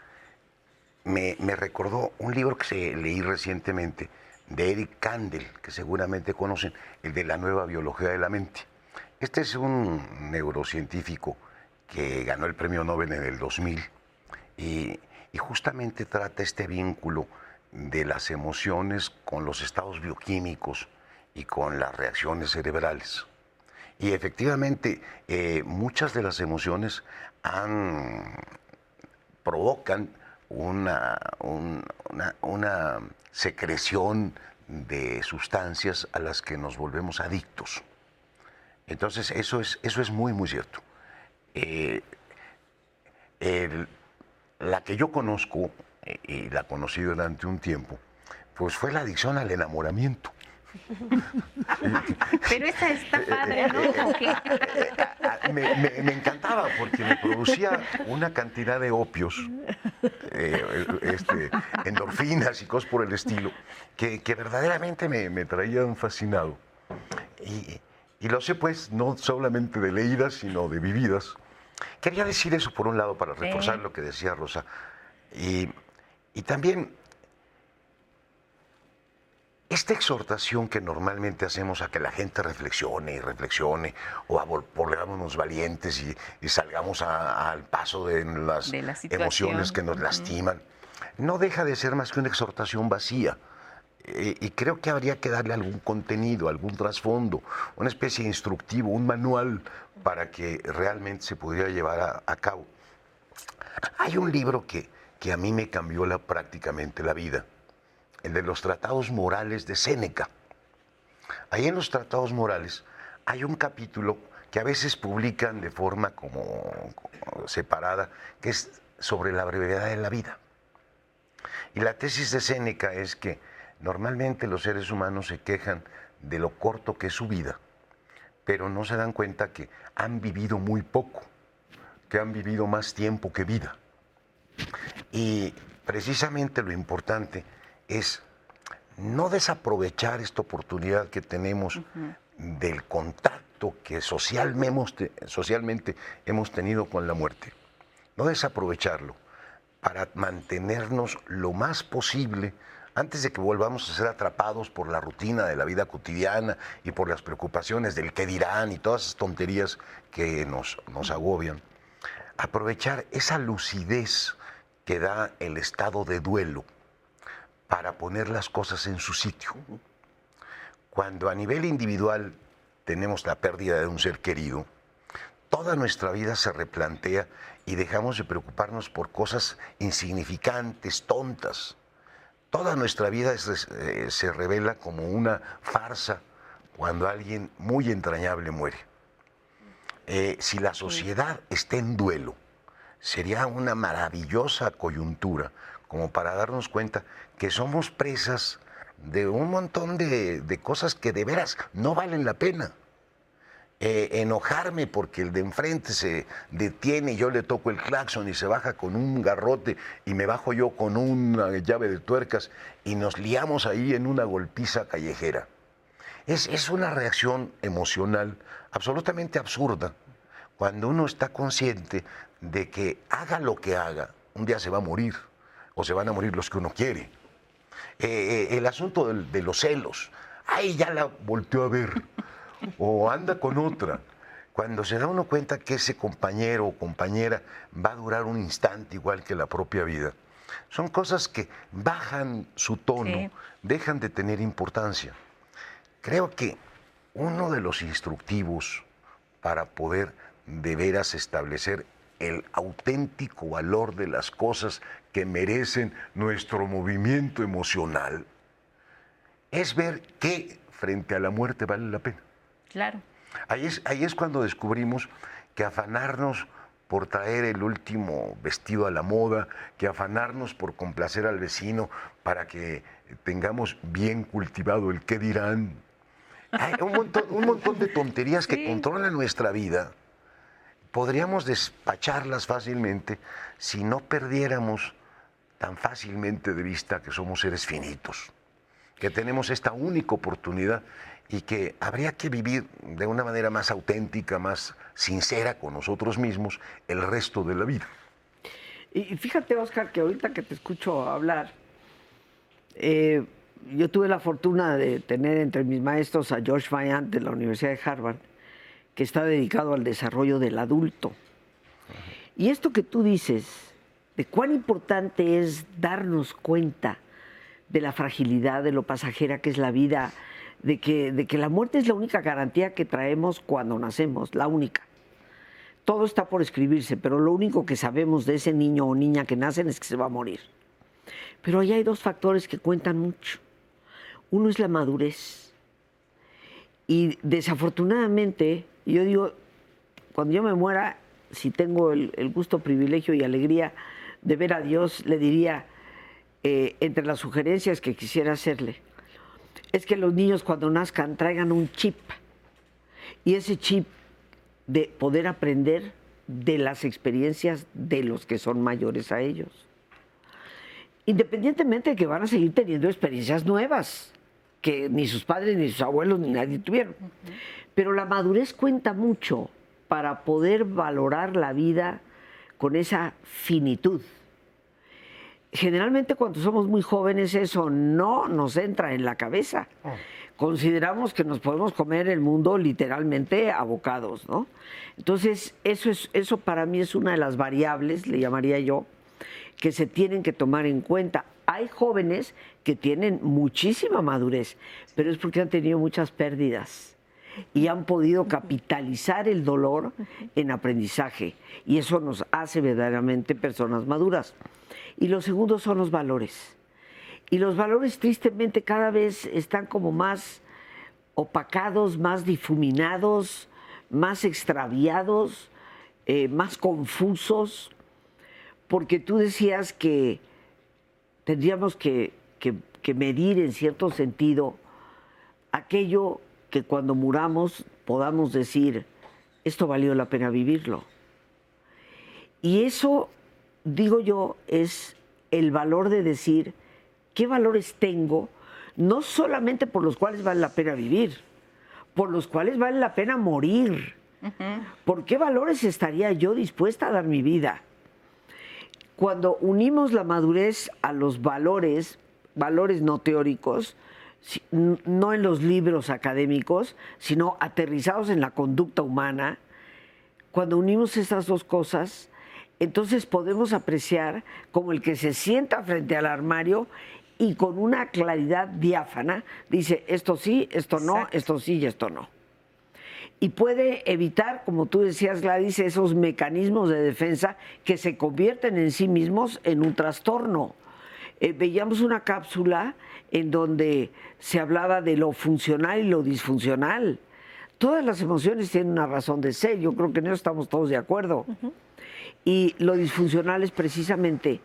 me, me, recordó un libro que se leí recientemente de Eric Kandel, que seguramente conocen, el de la nueva biología de la mente. Este es un neurocientífico que ganó el premio Nobel en el 2000 y, justamente trata este vínculo de las emociones con los estados bioquímicos y con las reacciones cerebrales. Y efectivamente, eh, muchas de las emociones provocan una, una, secreción de sustancias a las que nos volvemos adictos. Entonces, eso es, eso es muy, muy cierto. Eh, la que yo conozco, eh, y la conocí durante un tiempo, pues fue la adicción al enamoramiento. Pero esa está padre, ¿no? Me, encantaba porque me producía una cantidad de opios, eh, este, endorfinas y cosas por el estilo, que, verdaderamente me, traían fascinado. Y, lo sé pues no solamente de leídas, sino de vividas. Quería decir eso por un lado para reforzar lo que decía Rosa. Y, y también esta exhortación que normalmente hacemos a que la gente reflexione y reflexione, o a volvámonos valientes y, salgamos al paso de las, emociones que nos lastiman, no deja de ser más que una exhortación vacía. Eh, y creo que habría que darle algún contenido, algún trasfondo, una especie de instructivo, un manual para que realmente se pudiera llevar a, cabo. Hay un libro que, que a mí me cambió prácticamente la vida el de los tratados morales de Séneca. Ahí en los tratados morales hay un capítulo que a veces publican de forma como, separada, que es sobre la brevedad de la vida. Y la tesis de Séneca es que normalmente los seres humanos se quejan de lo corto que es su vida, pero no se dan cuenta que han vivido muy poco, que han vivido más tiempo que vida. Y precisamente lo importante es no desaprovechar esta oportunidad que tenemos del contacto que socialmente, socialmente hemos tenido con la muerte. No desaprovecharlo para mantenernos lo más posible antes de que volvamos a ser atrapados por la rutina de la vida cotidiana y por las preocupaciones del qué dirán y todas esas tonterías que nos, nos agobian, aprovechar esa lucidez que da el estado de duelo para poner las cosas en su sitio. Cuando a nivel individual tenemos la pérdida de un ser querido, toda nuestra vida se replantea y dejamos de preocuparnos por cosas insignificantes, tontas. Toda nuestra vida eh, se revela como una farsa cuando alguien muy entrañable muere. Eh, si la sociedad está en duelo, sería una maravillosa coyuntura como para darnos cuenta que somos presas de un montón de, cosas que de veras no valen la pena. Eh, enojarme porque el de enfrente se detiene yo le toco el claxon y se baja con un garrote y me bajo yo con una llave de tuercas y nos liamos ahí en una golpiza callejera. Es, es una reacción emocional absolutamente absurda cuando uno está consciente de que haga lo que haga, un día se va a morir o se van a morir los que uno quiere. Eh, eh, el asunto de, los celos, ay, ya la volteó a ver, o anda con otra. Cuando se da uno cuenta que ese compañero o compañera va a durar un instante igual que la propia vida, son cosas que bajan su tono, dejan de tener importancia. Creo que uno de los instructivos para poder de veras establecer el auténtico valor de las cosas que merecen nuestro movimiento emocional, es ver qué frente a la muerte vale la pena. Claro. Ahí es, ahí es cuando descubrimos que afanarnos por traer el último vestido a la moda, que afanarnos por complacer al vecino para que tengamos bien cultivado el qué dirán. Hay un montón, un montón de tonterías que controlan nuestra vida podríamos despacharlas fácilmente si no perdiéramos tan fácilmente de vista que somos seres finitos, que tenemos esta única oportunidad y que habría que vivir de una manera más auténtica, más sincera con nosotros mismos el resto de la vida. Y fíjate, Oscar, que ahorita que te escucho hablar, eh, yo tuve la fortuna de tener entre mis maestros a George Vaillant de la Universidad de Harvard, que está dedicado al desarrollo del adulto. Y esto que tú dices, de cuán importante es darnos cuenta de la fragilidad, de lo pasajera que es la vida, de que, de que la muerte es la única garantía que traemos cuando nacemos, la única. Todo está por escribirse, pero lo único que sabemos de ese niño o niña que nacen es que se va a morir. Pero ahí hay dos factores que cuentan mucho. uno es la madurez. Y desafortunadamente, yo digo, cuando yo me muera, si tengo el, gusto, privilegio y alegría de ver a Dios, le diría, eh, entre las sugerencias que quisiera hacerle, es que los niños cuando nazcan traigan un chip. Y ese chip de poder aprender de las experiencias de los que son mayores a ellos. Independientemente de que van a seguir teniendo experiencias nuevas, que ni sus padres, ni sus abuelos, ni nadie tuvieron. Pero la madurez cuenta mucho para poder valorar la vida con esa finitud. Generalmente cuando somos muy jóvenes eso no nos entra en la cabeza. Oh. Consideramos que nos podemos comer el mundo literalmente abocados, ¿no? Entonces, eso, es, eso para mí es una de las variables, le llamaría yo, que se tienen que tomar en cuenta. Hay jóvenes que tienen muchísima madurez, pero es porque han tenido muchas pérdidas y han podido capitalizar el dolor en aprendizaje y eso nos hace verdaderamente personas maduras. Y lo segundo son los valores. Y los valores tristemente cada vez están como más opacados, más difuminados, más extraviados, eh, más confusos, porque tú decías que tendríamos que medir en cierto sentido aquello que cuando muramos podamos decir, esto valió la pena vivirlo. Y eso, digo yo, es el valor de decir qué valores tengo, no solamente por los cuales vale la pena vivir, por los cuales vale la pena morir. ¿Por qué valores estaría yo dispuesta a dar mi vida? Cuando unimos la madurez a los valores, valores no teóricos, no en los libros académicos, sino aterrizados en la conducta humana, cuando unimos esas dos cosas, entonces podemos apreciar como el que se sienta frente al armario y con una claridad diáfana dice esto sí, esto no, esto sí y esto no. Y puede evitar, como tú decías, Gladys, esos mecanismos de defensa que se convierten en sí mismos en un trastorno. Eh, veíamos una cápsula en donde se hablaba de lo funcional y lo disfuncional. Todas las emociones tienen una razón de ser, yo creo que en eso estamos todos de acuerdo. Y lo disfuncional es precisamente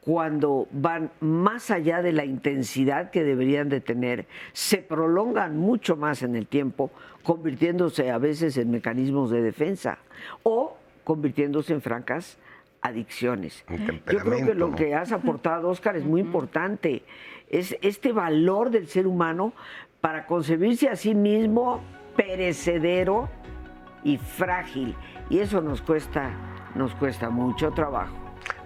cuando van más allá de la intensidad que deberían de tener, se prolongan mucho más en el tiempo, convirtiéndose a veces en mecanismos de defensa o convirtiéndose en francas adicciones. Yo creo que lo que has aportado, Oscar, es muy importante es este valor del ser humano para concebirse a sí mismo perecedero y frágil. Y eso nos cuesta, nos cuesta mucho trabajo.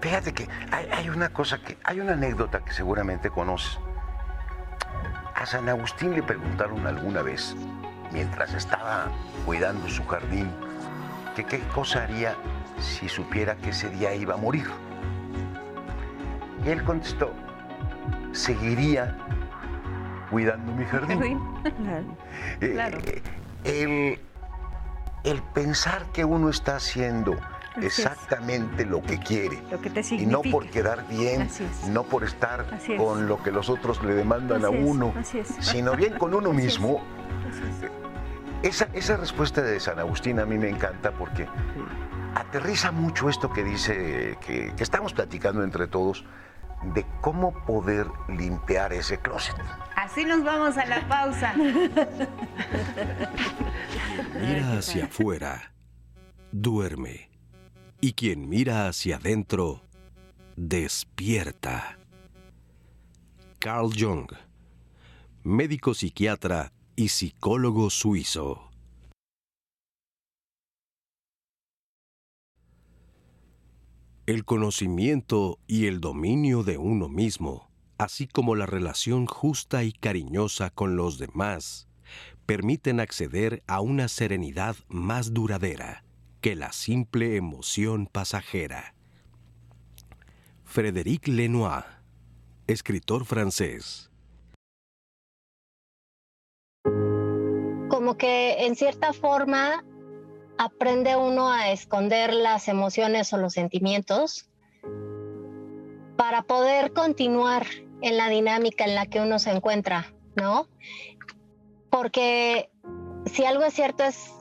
Fíjate que hay, una cosa que, hay una anécdota que seguramente conoces. A San Agustín le preguntaron alguna vez, mientras estaba cuidando su jardín, que qué cosa haría si supiera que ese día iba a morir. Y él contestó, seguiría cuidando mi jardín. Eh, el, pensar que uno está haciendo exactamente lo que quiere y no por quedar bien, no por estar con lo que los otros le demandan a uno, sino bien con uno mismo. Esa, esa respuesta de San Agustín a mí me encanta porque aterriza mucho esto que dice, que, que estamos platicando entre todos, de cómo poder limpiar ese closet. Así nos vamos a la pausa. Mira hacia afuera, duerme. Y quien mira hacia adentro, despierta. Carl Jung, médico psiquiatra y psicólogo suizo. El conocimiento y el dominio de uno mismo, así como la relación justa y cariñosa con los demás, permiten acceder a una serenidad más duradera que la simple emoción pasajera. Frédéric Lenoir, escritor francés. Como que en cierta forma aprende uno a esconder las emociones o los sentimientos para poder continuar en la dinámica en la que uno se encuentra, ¿no? Porque si algo es cierto es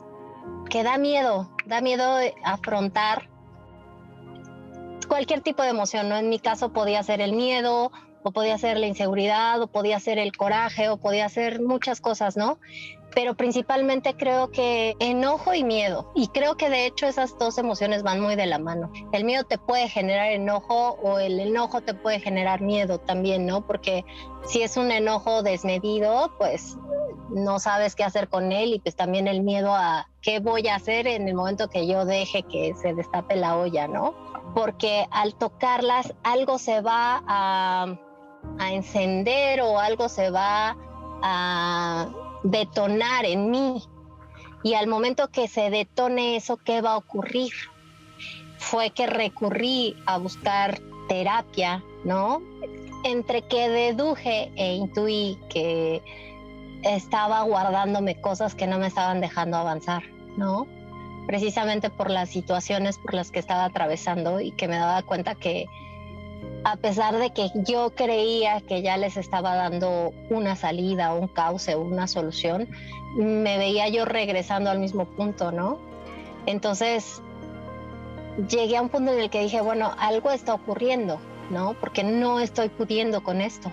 que da miedo, da miedo afrontar cualquier tipo de emoción, ¿no? En mi caso podía ser el miedo, o podía ser la inseguridad, o podía ser el coraje, o podía ser muchas cosas, ¿no? Pero principalmente creo que enojo y miedo. Y creo que de hecho esas dos emociones van muy de la mano. El miedo te puede generar enojo o el enojo te puede generar miedo también, ¿no? Porque si es un enojo desmedido, pues no sabes qué hacer con él y pues también el miedo a qué voy a hacer en el momento que yo deje que se destape la olla, ¿no? Porque al tocarlas algo se va a, a encender o algo se va a detonar en mí. Y al momento que se detone eso, ¿qué va a ocurrir? Fue que recurrí a buscar terapia, ¿no? Entre que deduje e intuí que estaba guardándome cosas que no me estaban dejando avanzar, ¿no? Precisamente por las situaciones por las que estaba atravesando y que me daba cuenta que a pesar de que yo creía que ya les estaba dando una salida, un cauce, una solución, me veía yo regresando al mismo punto, ¿no? Entonces llegué a un punto en el que dije, bueno, algo está ocurriendo, ¿no? Porque no estoy pudiendo con esto.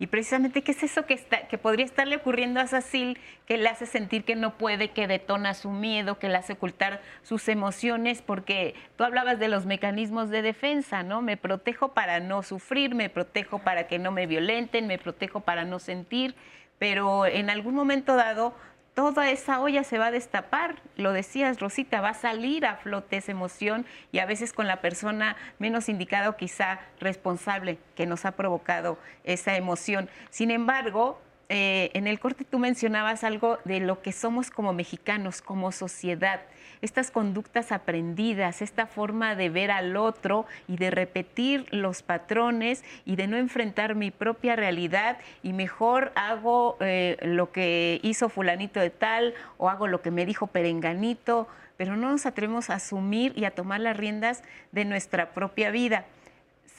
Y precisamente, ¿qué es eso que, está, que podría estarle ocurriendo a Sacil que le hace sentir que no puede, que detona su miedo, que le hace ocultar sus emociones? Porque tú hablabas de los mecanismos de defensa, ¿no? Me protejo para no sufrir, me protejo para que no me violenten, me protejo para no sentir, pero en algún momento dado toda esa olla se va a destapar. Lo decías, Rosita, va a salir a flote esa emoción y a veces con la persona menos indicada o quizá responsable que nos ha provocado esa emoción. Sin embargo, eh, en el corte tú mencionabas algo de lo que somos como mexicanos, como sociedad estas conductas aprendidas, esta forma de ver al otro y de repetir los patrones y de no enfrentar mi propia realidad y mejor hago eh, lo que hizo fulanito de tal o hago lo que me dijo perenganito, pero no nos atrevemos a asumir y a tomar las riendas de nuestra propia vida.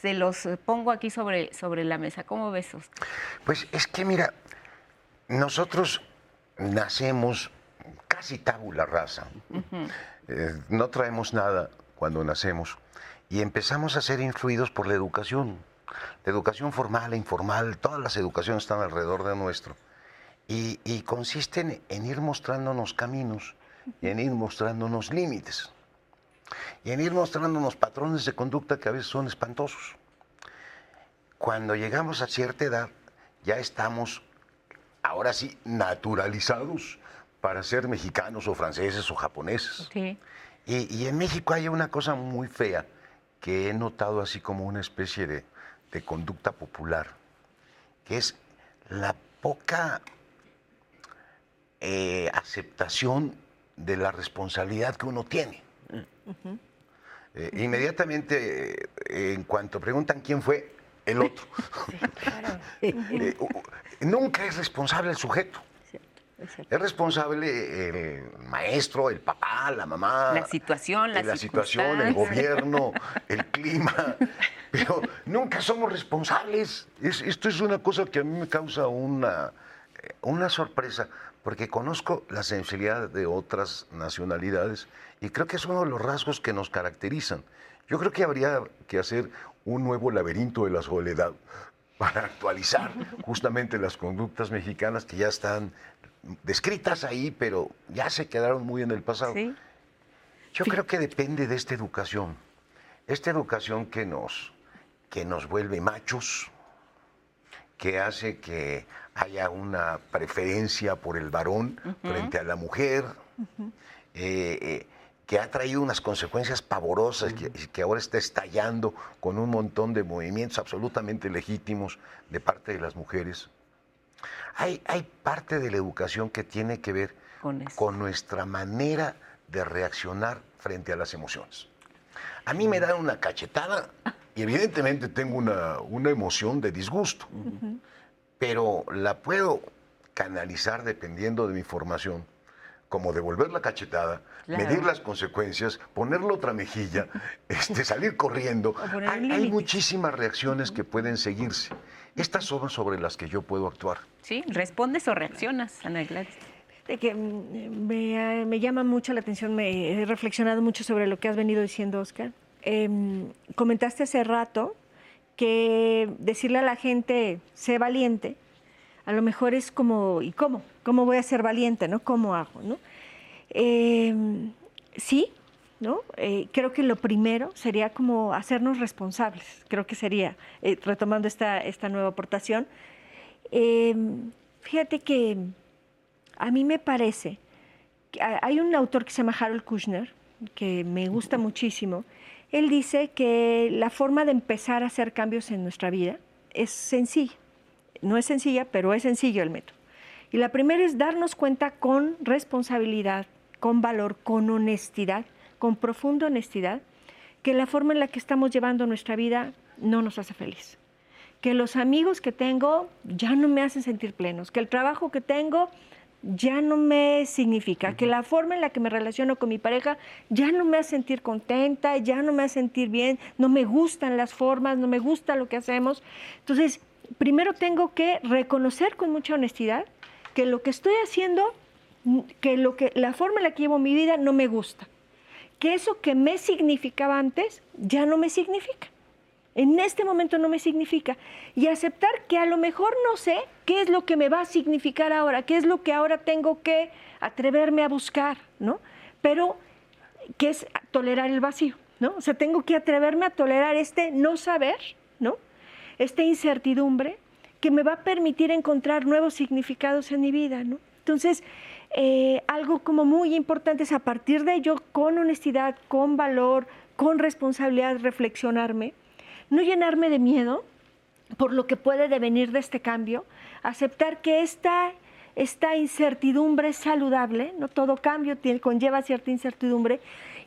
Se los pongo aquí sobre, sobre la mesa. ¿Cómo ves? Pues es que mira, nosotros nacemos casi tabula rasa. Eh, no traemos nada cuando nacemos y empezamos a ser influidos por la educación. La educación formal e informal, todas las educaciones están alrededor de nuestro. Y, y consisten en ir mostrándonos caminos y en ir mostrándonos límites. Y en ir mostrándonos patrones de conducta que a veces son espantosos. Cuando llegamos a cierta edad, ya estamos, ahora sí, naturalizados para ser mexicanos o franceses o japoneses. Y, en México hay una cosa muy fea que he notado así como una especie de, conducta popular, que es la poca eh, aceptación de la responsabilidad que uno tiene. Eh, inmediatamente, eh, en cuanto preguntan quién fue, el otro. nunca es responsable el sujeto. Es responsable el maestro, el papá, la mamá. La situación, la, la situación, el gobierno, el clima. Pero nunca somos responsables. esto es una cosa que a mí me causa una, una sorpresa, porque conozco la sensibilidad de otras nacionalidades y creo que es uno de los rasgos que nos caracterizan. Yo creo que habría que hacer un nuevo laberinto de la soledad para actualizar justamente las conductas mexicanas que ya están descritas ahí, pero ya se quedaron muy en el pasado. Yo creo que depende de esta educación. Esta educación que nos, que nos vuelve machos, que hace que haya una preferencia por el varón frente a la mujer, eh, eh, que ha traído unas consecuencias pavorosas y que ahora está estallando con un montón de movimientos absolutamente legítimos de parte de las mujeres. Hay, parte de la educación que tiene que ver con, nuestra manera de reaccionar frente a las emociones. A mí me dan una cachetada y evidentemente tengo una, emoción de disgusto, pero la puedo canalizar dependiendo de mi formación, como devolver la cachetada, medir las consecuencias, ponerle otra mejilla, este, salir corriendo. Hay, hay muchísimas reacciones que pueden seguirse. Estas son sobre las que yo puedo actuar. Sí, respondes o reaccionas, Ana Gladys. De que mm, me, me, llama mucho la atención, me he reflexionado mucho sobre lo que has venido diciendo, Oscar. Em, comentaste hace rato que decirle a la gente, sé valiente, a lo mejor es como, ¿y cómo? ¿Cómo voy a ser valiente? ¿no? ¿Cómo hago? ¿no? Em, sí, ¿no? Eh, creo que lo primero sería como hacernos responsables, creo que sería, eh, retomando esta, esta nueva aportación. Em, fíjate que a mí me parece, que hay un autor que se llama Harold Kushner, que me gusta muchísimo, él dice que la forma de empezar a hacer cambios en nuestra vida es sencilla. No es sencilla, pero es sencillo el método. Y la primera es darnos cuenta con responsabilidad, con valor, con honestidad, con profunda honestidad, que la forma en la que estamos llevando nuestra vida no nos hace feliz. Que los amigos que tengo ya no me hacen sentir plenos, que el trabajo que tengo ya no me significa, que la forma en la que me relaciono con mi pareja ya no me hace sentir contenta, ya no me hace sentir bien, no me gustan las formas, no me gusta lo que hacemos. Entonces, primero tengo que reconocer con mucha honestidad que lo que estoy haciendo, que, lo que la forma en la que llevo mi vida no me gusta, que eso que me significaba antes ya no me significa. En este momento no me significa. Y aceptar que a lo mejor no sé qué es lo que me va a significar ahora, qué es lo que ahora tengo que atreverme a buscar, ¿no? Pero, ¿qué es tolerar el vacío? ¿no? O sea, tengo que atreverme a tolerar este no saber, ¿no? Esta incertidumbre que me va a permitir encontrar nuevos significados en mi vida, ¿no? Entonces, eh, algo como muy importante es a partir de ello, con honestidad, con valor, con responsabilidad, reflexionarme no llenarme de miedo por lo que puede devenir de este cambio, aceptar que esta, esta incertidumbre es saludable, no todo cambio conlleva cierta incertidumbre,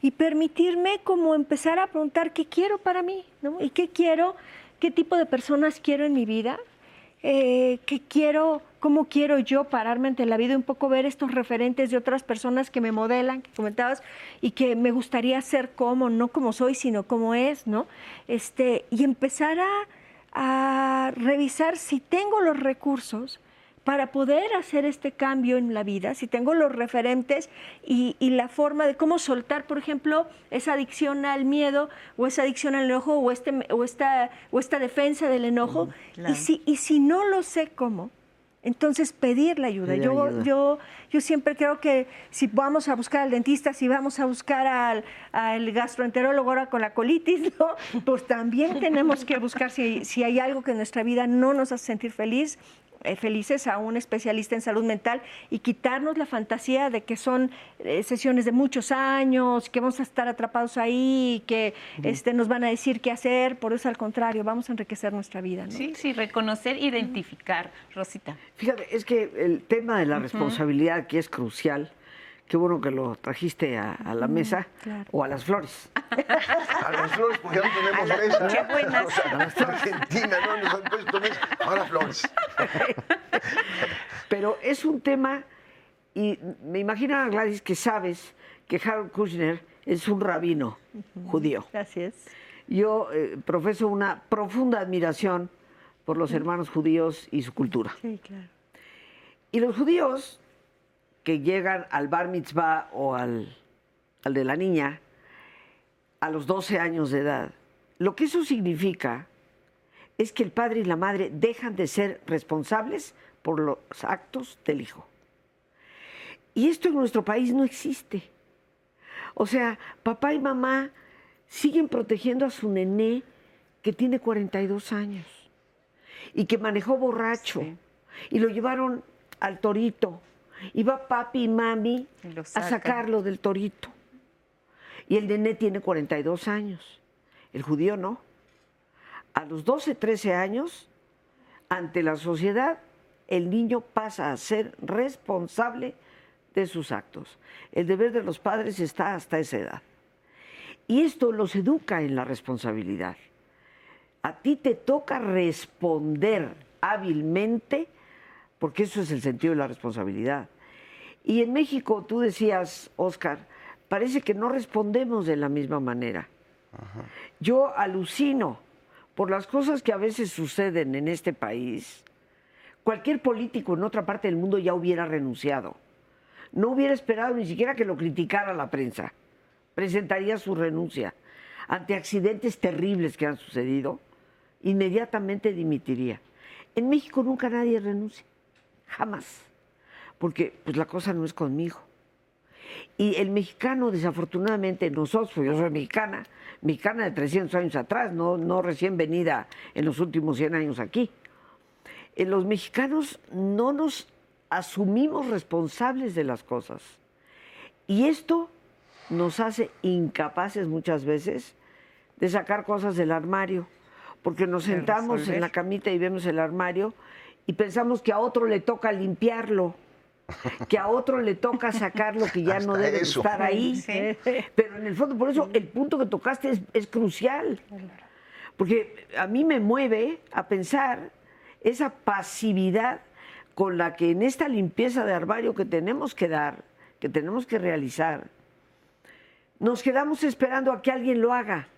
y permitirme como empezar a preguntar qué quiero para mí, ¿no? y qué quiero, qué tipo de personas quiero en mi vida, eh, qué quiero, cómo quiero yo pararme ante la vida, un poco ver estos referentes de otras personas que me modelan, que comentabas, y que me gustaría ser como, no como soy, sino como es, ¿no? Este, y empezar a, a revisar si tengo los recursos para poder hacer este cambio en la vida, si tengo los referentes y, la forma de cómo soltar, por ejemplo, esa adicción al miedo o esa adicción al enojo o, este, o, esta, o esta defensa del enojo, y, si, y si no lo sé cómo, entonces pedir la ayuda. yo, yo, yo siempre creo que si vamos a buscar al dentista, si vamos a buscar al, al gastroenterólogo ahora con la colitis, ¿no? pues también tenemos que buscar si, si hay algo que en nuestra vida no nos hace sentir feliz, felices a un especialista en salud mental y quitarnos la fantasía de que son eh, sesiones de muchos años, que vamos a estar atrapados ahí, que este, nos van a decir qué hacer, por eso al contrario, vamos a enriquecer nuestra vida. Sí, sí, reconocer, identificar, Rosita. Fíjate, es que el tema de la responsabilidad que es crucial, Qué bueno que lo trajiste a, la mesa o a las flores. A las flores, porque ya no tenemos mesa. Qué buenas. a las Argentina no nos han puesto mesa. Ahora flores. Pero es un tema, y me imagino, Gladys, que sabes que Harold Kushner es un rabino judío. Gracias. Yo eh, profeso una profunda admiración por los hermanos judíos y su cultura. Sí, claro. Y los judíos que llegan al bar mitzvah o al, al de la niña a los 12 años de edad, lo que eso significa es que el padre y la madre dejan de ser responsables por los actos del hijo. Y esto en nuestro país no existe. O sea, papá y mamá siguen protegiendo a su nené que tiene 42 años y que manejó borracho y lo llevaron al torito y va papi y mami a sacarlo del torito. Y el nené tiene 42 años. El judío no. A los 12, 13 años, ante la sociedad, el niño pasa a ser responsable de sus actos. El deber de los padres está hasta esa edad. Y esto los educa en la responsabilidad. A ti te toca responder hábilmente, porque eso es el sentido de la responsabilidad. Y en México, tú decías, Oscar, parece que no respondemos de la misma manera. Yo alucino, por las cosas que a veces suceden en este país, cualquier político en otra parte del mundo ya hubiera renunciado. No hubiera esperado ni siquiera que lo criticara la prensa. Presentaría su renuncia. Ante accidentes terribles que han sucedido, inmediatamente dimitiría. En México nunca nadie renuncia. Jamás. Porque pues la cosa no es conmigo. Y el mexicano, desafortunadamente, nosotros, pues, yo soy mexicana, mexicana de 300 años atrás, no, no recién venida en los últimos 100 años aquí. Eh, los mexicanos no nos asumimos responsables de las cosas. Y esto nos hace incapaces muchas veces de sacar cosas del armario, porque nos sentamos en la camita y vemos el armario y pensamos que a otro le toca limpiarlo que a otro le toca sacar lo que ya no debe estar ahí. Pero en el fondo, por eso el punto que tocaste es, crucial. Porque a mí me mueve a pensar esa pasividad con la que en esta limpieza de armario que tenemos que dar, que tenemos que realizar, nos quedamos esperando a que alguien lo haga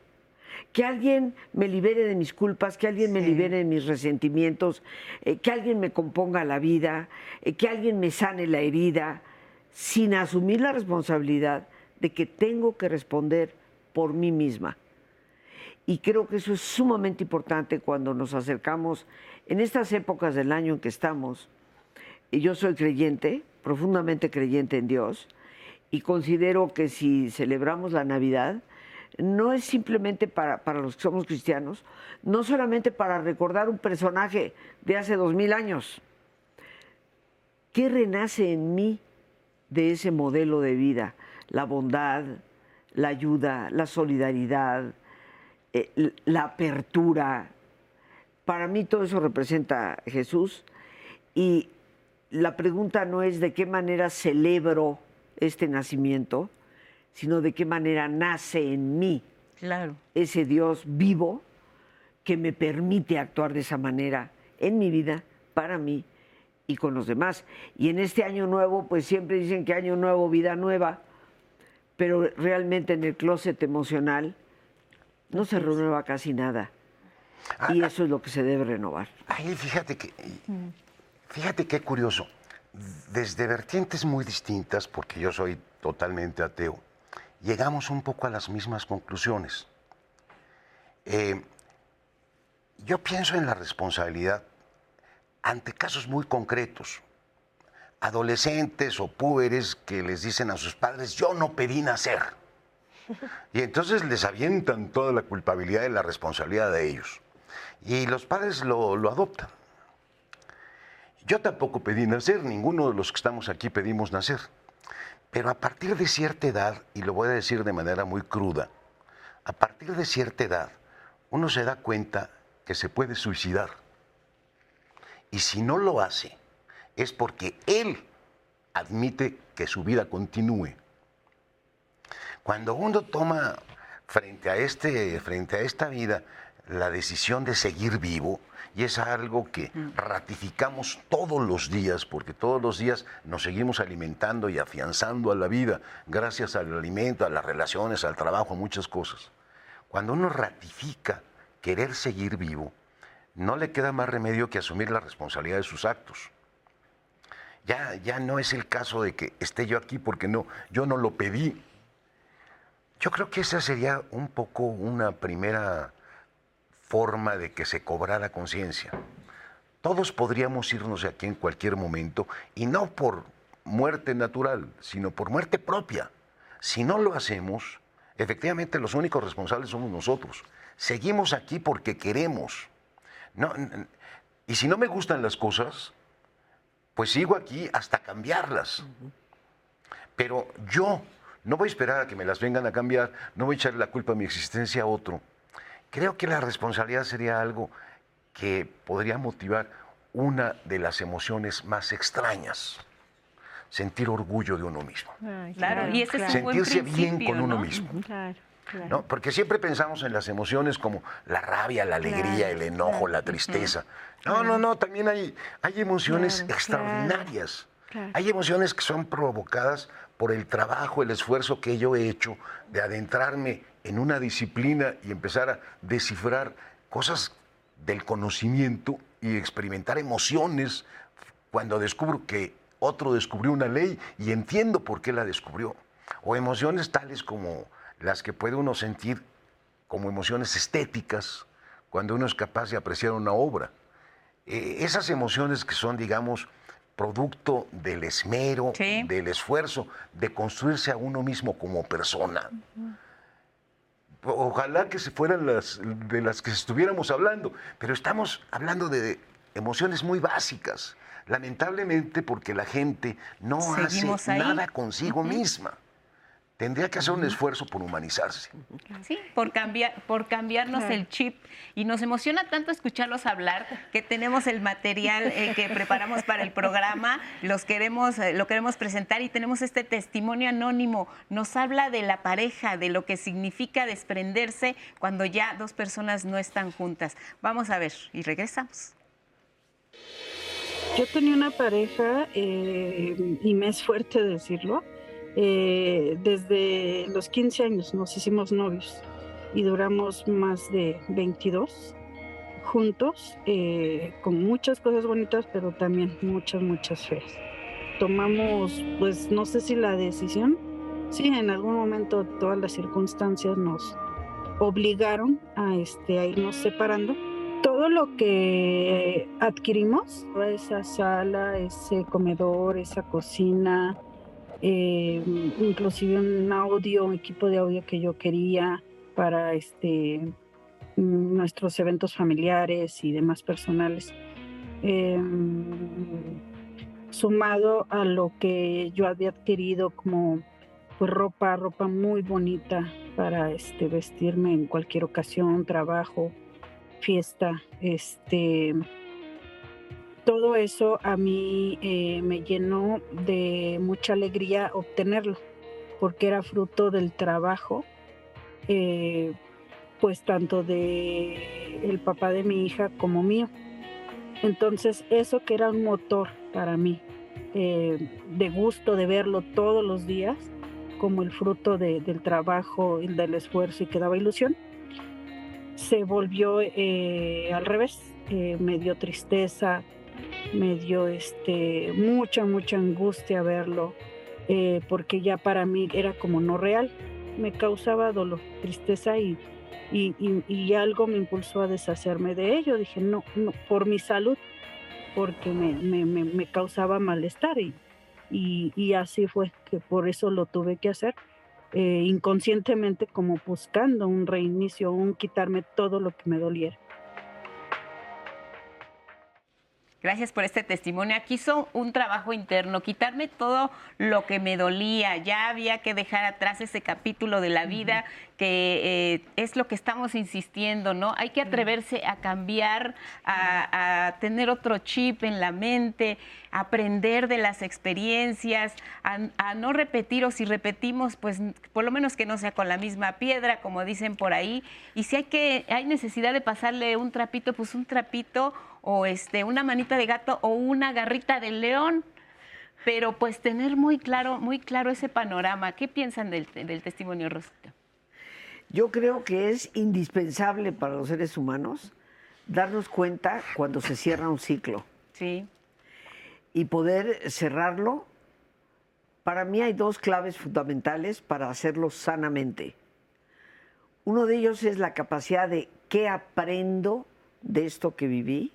que alguien me libere de mis culpas, que alguien me libere de mis resentimientos, eh, que alguien me componga la vida, eh, que alguien me sane la herida, sin asumir la responsabilidad de que tengo que responder por mí misma. Y creo que eso es sumamente importante cuando nos acercamos en estas épocas del año en que estamos. Yo soy creyente, profundamente creyente en Dios, y considero que si celebramos la Navidad, no es simplemente para, los que somos cristianos, no solamente para recordar un personaje de hace dos mil años. ¿Qué renace en mí de ese modelo de vida? La bondad, la ayuda, la solidaridad, eh, la apertura. Para mí todo eso representa Jesús y la pregunta no es de qué manera celebro este nacimiento, sino de qué manera nace en mí claro. ese Dios vivo que me permite actuar de esa manera en mi vida, para mí y con los demás. Y en este año nuevo, pues siempre dicen que año nuevo, vida nueva, pero realmente en el closet emocional no se renueva casi nada. Ah, y ah. eso es lo que se debe renovar. Ay, fíjate que, fíjate qué curioso. Desde vertientes muy distintas, porque yo soy totalmente ateo, llegamos un poco a las mismas conclusiones. Eh, yo pienso en la responsabilidad ante casos muy concretos. Adolescentes o púberes que les dicen a sus padres, yo no pedí nacer. Y entonces les avientan toda la culpabilidad y la responsabilidad de ellos. Y los padres lo, lo adoptan. Yo tampoco pedí nacer, ninguno de los que estamos aquí pedimos nacer. Pero a partir de cierta edad, y lo voy a decir de manera muy cruda, a partir de cierta edad, uno se da cuenta que se puede suicidar. Y si no lo hace, es porque él admite que su vida continúe. Cuando uno toma frente a, este, frente a esta vida la decisión de seguir vivo, y es algo que ratificamos todos los días, porque todos los días nos seguimos alimentando y afianzando a la vida, gracias al alimento, a las relaciones, al trabajo, a muchas cosas. Cuando uno ratifica querer seguir vivo, no le queda más remedio que asumir la responsabilidad de sus actos. Ya, ya no es el caso de que esté yo aquí porque no, yo no lo pedí. Yo creo que esa sería un poco una primera forma de que se cobrara conciencia. Todos podríamos irnos de aquí en cualquier momento y no por muerte natural, sino por muerte propia. Si no lo hacemos, efectivamente los únicos responsables somos nosotros. Seguimos aquí porque queremos. No, y si no me gustan las cosas, pues sigo aquí hasta cambiarlas. Pero yo no voy a esperar a que me las vengan a cambiar, no voy a echarle la culpa de mi existencia a otro Creo que la responsabilidad sería algo que podría motivar una de las emociones más extrañas. Sentir orgullo de uno mismo. claro, y ese es Sentirse bien con uno mismo. Claro, Porque siempre pensamos en las emociones como la rabia, la alegría, el enojo, la tristeza. No, no, no, también hay, hay emociones extraordinarias. Hay emociones que son provocadas por el trabajo, el esfuerzo que yo he hecho de adentrarme en una disciplina y empezar a descifrar cosas del conocimiento y experimentar emociones cuando descubro que otro descubrió una ley y entiendo por qué la descubrió. O emociones tales como las que puede uno sentir como emociones estéticas cuando uno es capaz de apreciar una obra. Eh, esas emociones que son, digamos, producto del esmero, del esfuerzo, de construirse a uno mismo como persona. Ojalá que se fueran las de las que estuviéramos hablando, pero estamos hablando de emociones muy básicas, lamentablemente porque la gente no hace nada consigo misma tendría que hacer un esfuerzo por humanizarse. Sí, por, cambiar, por cambiarnos el chip. Y nos emociona tanto escucharlos hablar que tenemos el material eh, que preparamos para el programa, los queremos, eh, lo queremos presentar y tenemos este testimonio anónimo. Nos habla de la pareja, de lo que significa desprenderse cuando ya dos personas no están juntas. Vamos a ver y regresamos. Yo tenía una pareja, eh, y me es fuerte decirlo, eh, desde los 15 años nos hicimos novios y duramos más de 22 juntos, eh, con muchas cosas bonitas, pero también muchas, muchas feas. Tomamos, pues no sé si la decisión, sí, en algún momento todas las circunstancias nos obligaron a, este, a irnos separando. Todo lo que adquirimos, esa sala, ese comedor, esa cocina, eh, inclusive un audio, un equipo de audio que yo quería para este, nuestros eventos familiares y demás personales. Em, sumado a lo que yo había adquirido como pues, ropa, ropa muy bonita para este, vestirme en cualquier ocasión, trabajo, fiesta, este, todo eso a mí eh, me llenó de mucha alegría obtenerlo, porque era fruto del trabajo, eh, pues tanto de el papá de mi hija como mío. Entonces eso que era un motor para mí, eh, de gusto de verlo todos los días, como el fruto del trabajo y del esfuerzo y que daba ilusión, se volvió al revés, me dio tristeza, me dio este, mucha, mucha angustia verlo, eh, porque ya para mí era como no real, me causaba dolor, tristeza y, y, algo me impulsó a deshacerme de ello. Dije, no, no por mi salud, porque me, me, me, causaba malestar y, y, así fue que por eso lo tuve que hacer. Eh, inconscientemente como buscando un reinicio, un quitarme todo lo que me doliera. Gracias por este testimonio. Aquí hizo un trabajo interno, quitarme todo lo que me dolía. Ya había que dejar atrás ese capítulo de la vida que eh, es lo que estamos insistiendo, ¿no? Hay que atreverse a cambiar, a, tener otro chip en la mente, aprender de las experiencias, a, no repetir o si repetimos, pues por lo menos que no sea con la misma piedra, como dicen por ahí. Y si hay que hay necesidad de pasarle un trapito, pues un trapito o este, una manita de gato o una garrita de león. Pero pues tener muy claro, muy claro ese panorama. ¿Qué piensan del, testimonio, Rosita? Yo creo que es indispensable para los seres humanos darnos cuenta cuando se cierra un ciclo. Sí. Y poder cerrarlo. Para mí hay dos claves fundamentales para hacerlo sanamente. Uno de ellos es la capacidad de qué aprendo de esto que viví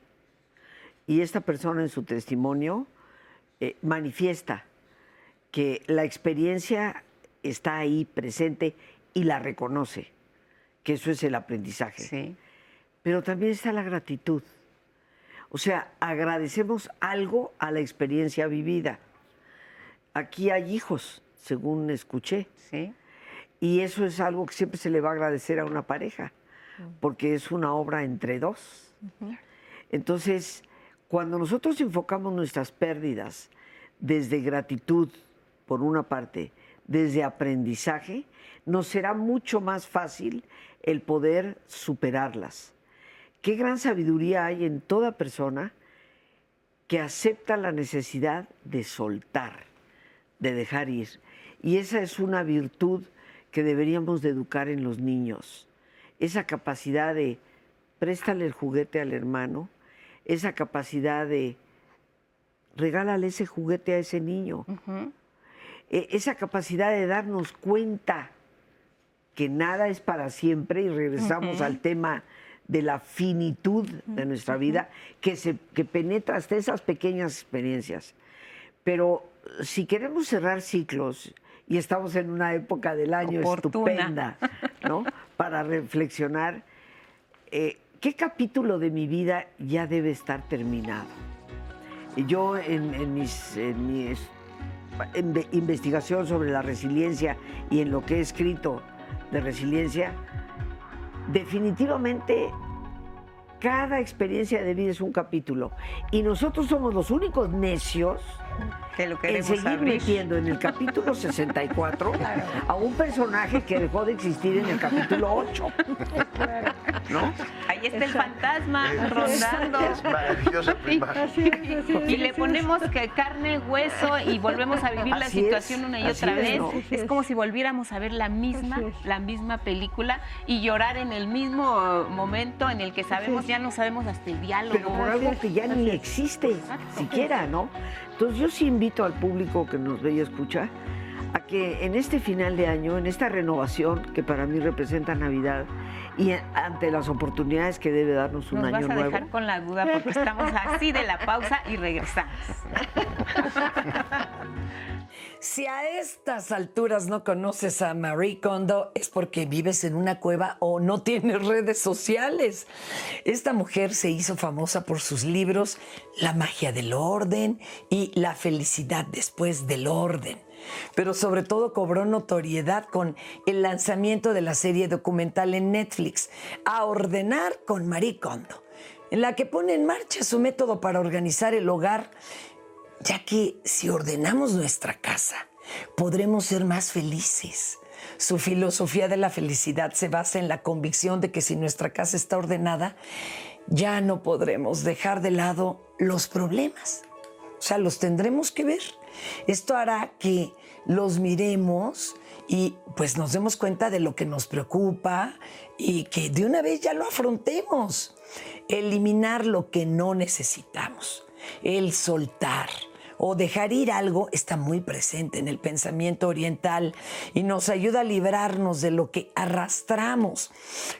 y esta persona en su testimonio eh, manifiesta que la experiencia está ahí presente y la reconoce, que eso es el aprendizaje. Sí. Pero también está la gratitud. O sea, agradecemos algo a la experiencia vivida. Aquí hay hijos, según escuché. Sí. Y eso es algo que siempre se le va a agradecer a una pareja, porque es una obra entre dos. Entonces, cuando nosotros enfocamos nuestras pérdidas desde gratitud, por una parte, desde aprendizaje, nos será mucho más fácil el poder superarlas. Qué gran sabiduría hay en toda persona que acepta la necesidad de soltar, de dejar ir. Y esa es una virtud que deberíamos de educar en los niños. Esa capacidad de préstale el juguete al hermano, esa capacidad de regálale ese juguete a ese niño, e, esa capacidad de darnos cuenta que nada es para siempre y regresamos al tema de la finitud de nuestra vida que, se, que penetra hasta esas pequeñas experiencias. Pero si queremos cerrar ciclos, y estamos en una época del año estupenda, ¿no? Para reflexionar, eh, ¿qué capítulo de mi vida ya debe estar terminado? Yo en, mis, mi investigación sobre la resiliencia y en lo que he escrito de resiliencia, definitivamente cada experiencia de vida es un capítulo. Y nosotros somos los únicos necios que lo en seguir metiendo en el capítulo 64 a un personaje que dejó de existir en el capítulo 8. ¿No? Ahí está el fantasma rondando. Es maravillosa Y le ponemos que carne, hueso y volvemos a vivir la situación una y otra vez. Es, como si volviéramos a ver la misma, la misma película y llorar en el mismo momento en el que sabemos, ya no sabemos hasta el diálogo. Pero por algo que ya ni existe siquiera, ¿no? Entonces yo sí invito al público que nos ve y escucha a que en este final de año, en esta renovación que para mí representa Navidad y ante las oportunidades que debe darnos un año nuevo. Nos vas a dejar con la duda porque estamos así de la pausa y regresamos. Si a estas alturas no conoces a Marie Kondo es porque vives en una cueva o no tienes redes sociales. Esta mujer se hizo famosa por sus libros La magia del orden y La felicidad después del orden. Pero sobre todo cobró notoriedad con el lanzamiento de la serie documental en Netflix, A Ordenar con Marie Kondo, en la que pone en marcha su método para organizar el hogar ya que si ordenamos nuestra casa, podremos ser más felices. Su filosofía de la felicidad se basa en la convicción de que si nuestra casa está ordenada, ya no podremos dejar de lado los problemas. O sea, los tendremos que ver. Esto hará que los miremos y pues nos demos cuenta de lo que nos preocupa y que de una vez ya lo afrontemos. Eliminar lo que no necesitamos, el soltar o dejar ir algo está muy presente en el pensamiento oriental y nos ayuda a librarnos de lo que arrastramos,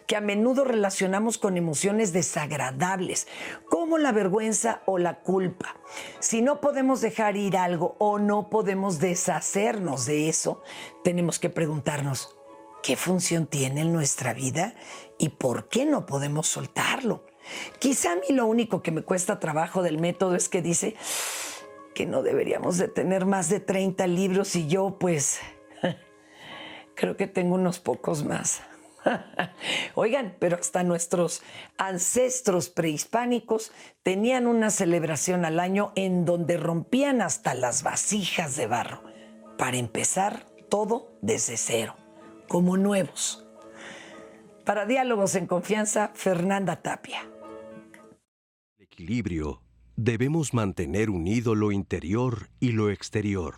que a menudo relacionamos con emociones desagradables, como la vergüenza o la culpa. Si no podemos dejar ir algo o no podemos deshacernos de eso, tenemos que preguntarnos, ¿qué función tiene en nuestra vida y por qué no podemos soltarlo? Quizá a mí lo único que me cuesta trabajo del método es que dice, que no deberíamos de tener más de 30 libros y yo pues creo que tengo unos pocos más. Oigan, pero hasta nuestros ancestros prehispánicos tenían una celebración al año en donde rompían hasta las vasijas de barro para empezar todo desde cero, como nuevos. Para Diálogos en Confianza, Fernanda Tapia. Equilibrio Debemos mantener unido lo interior y lo exterior,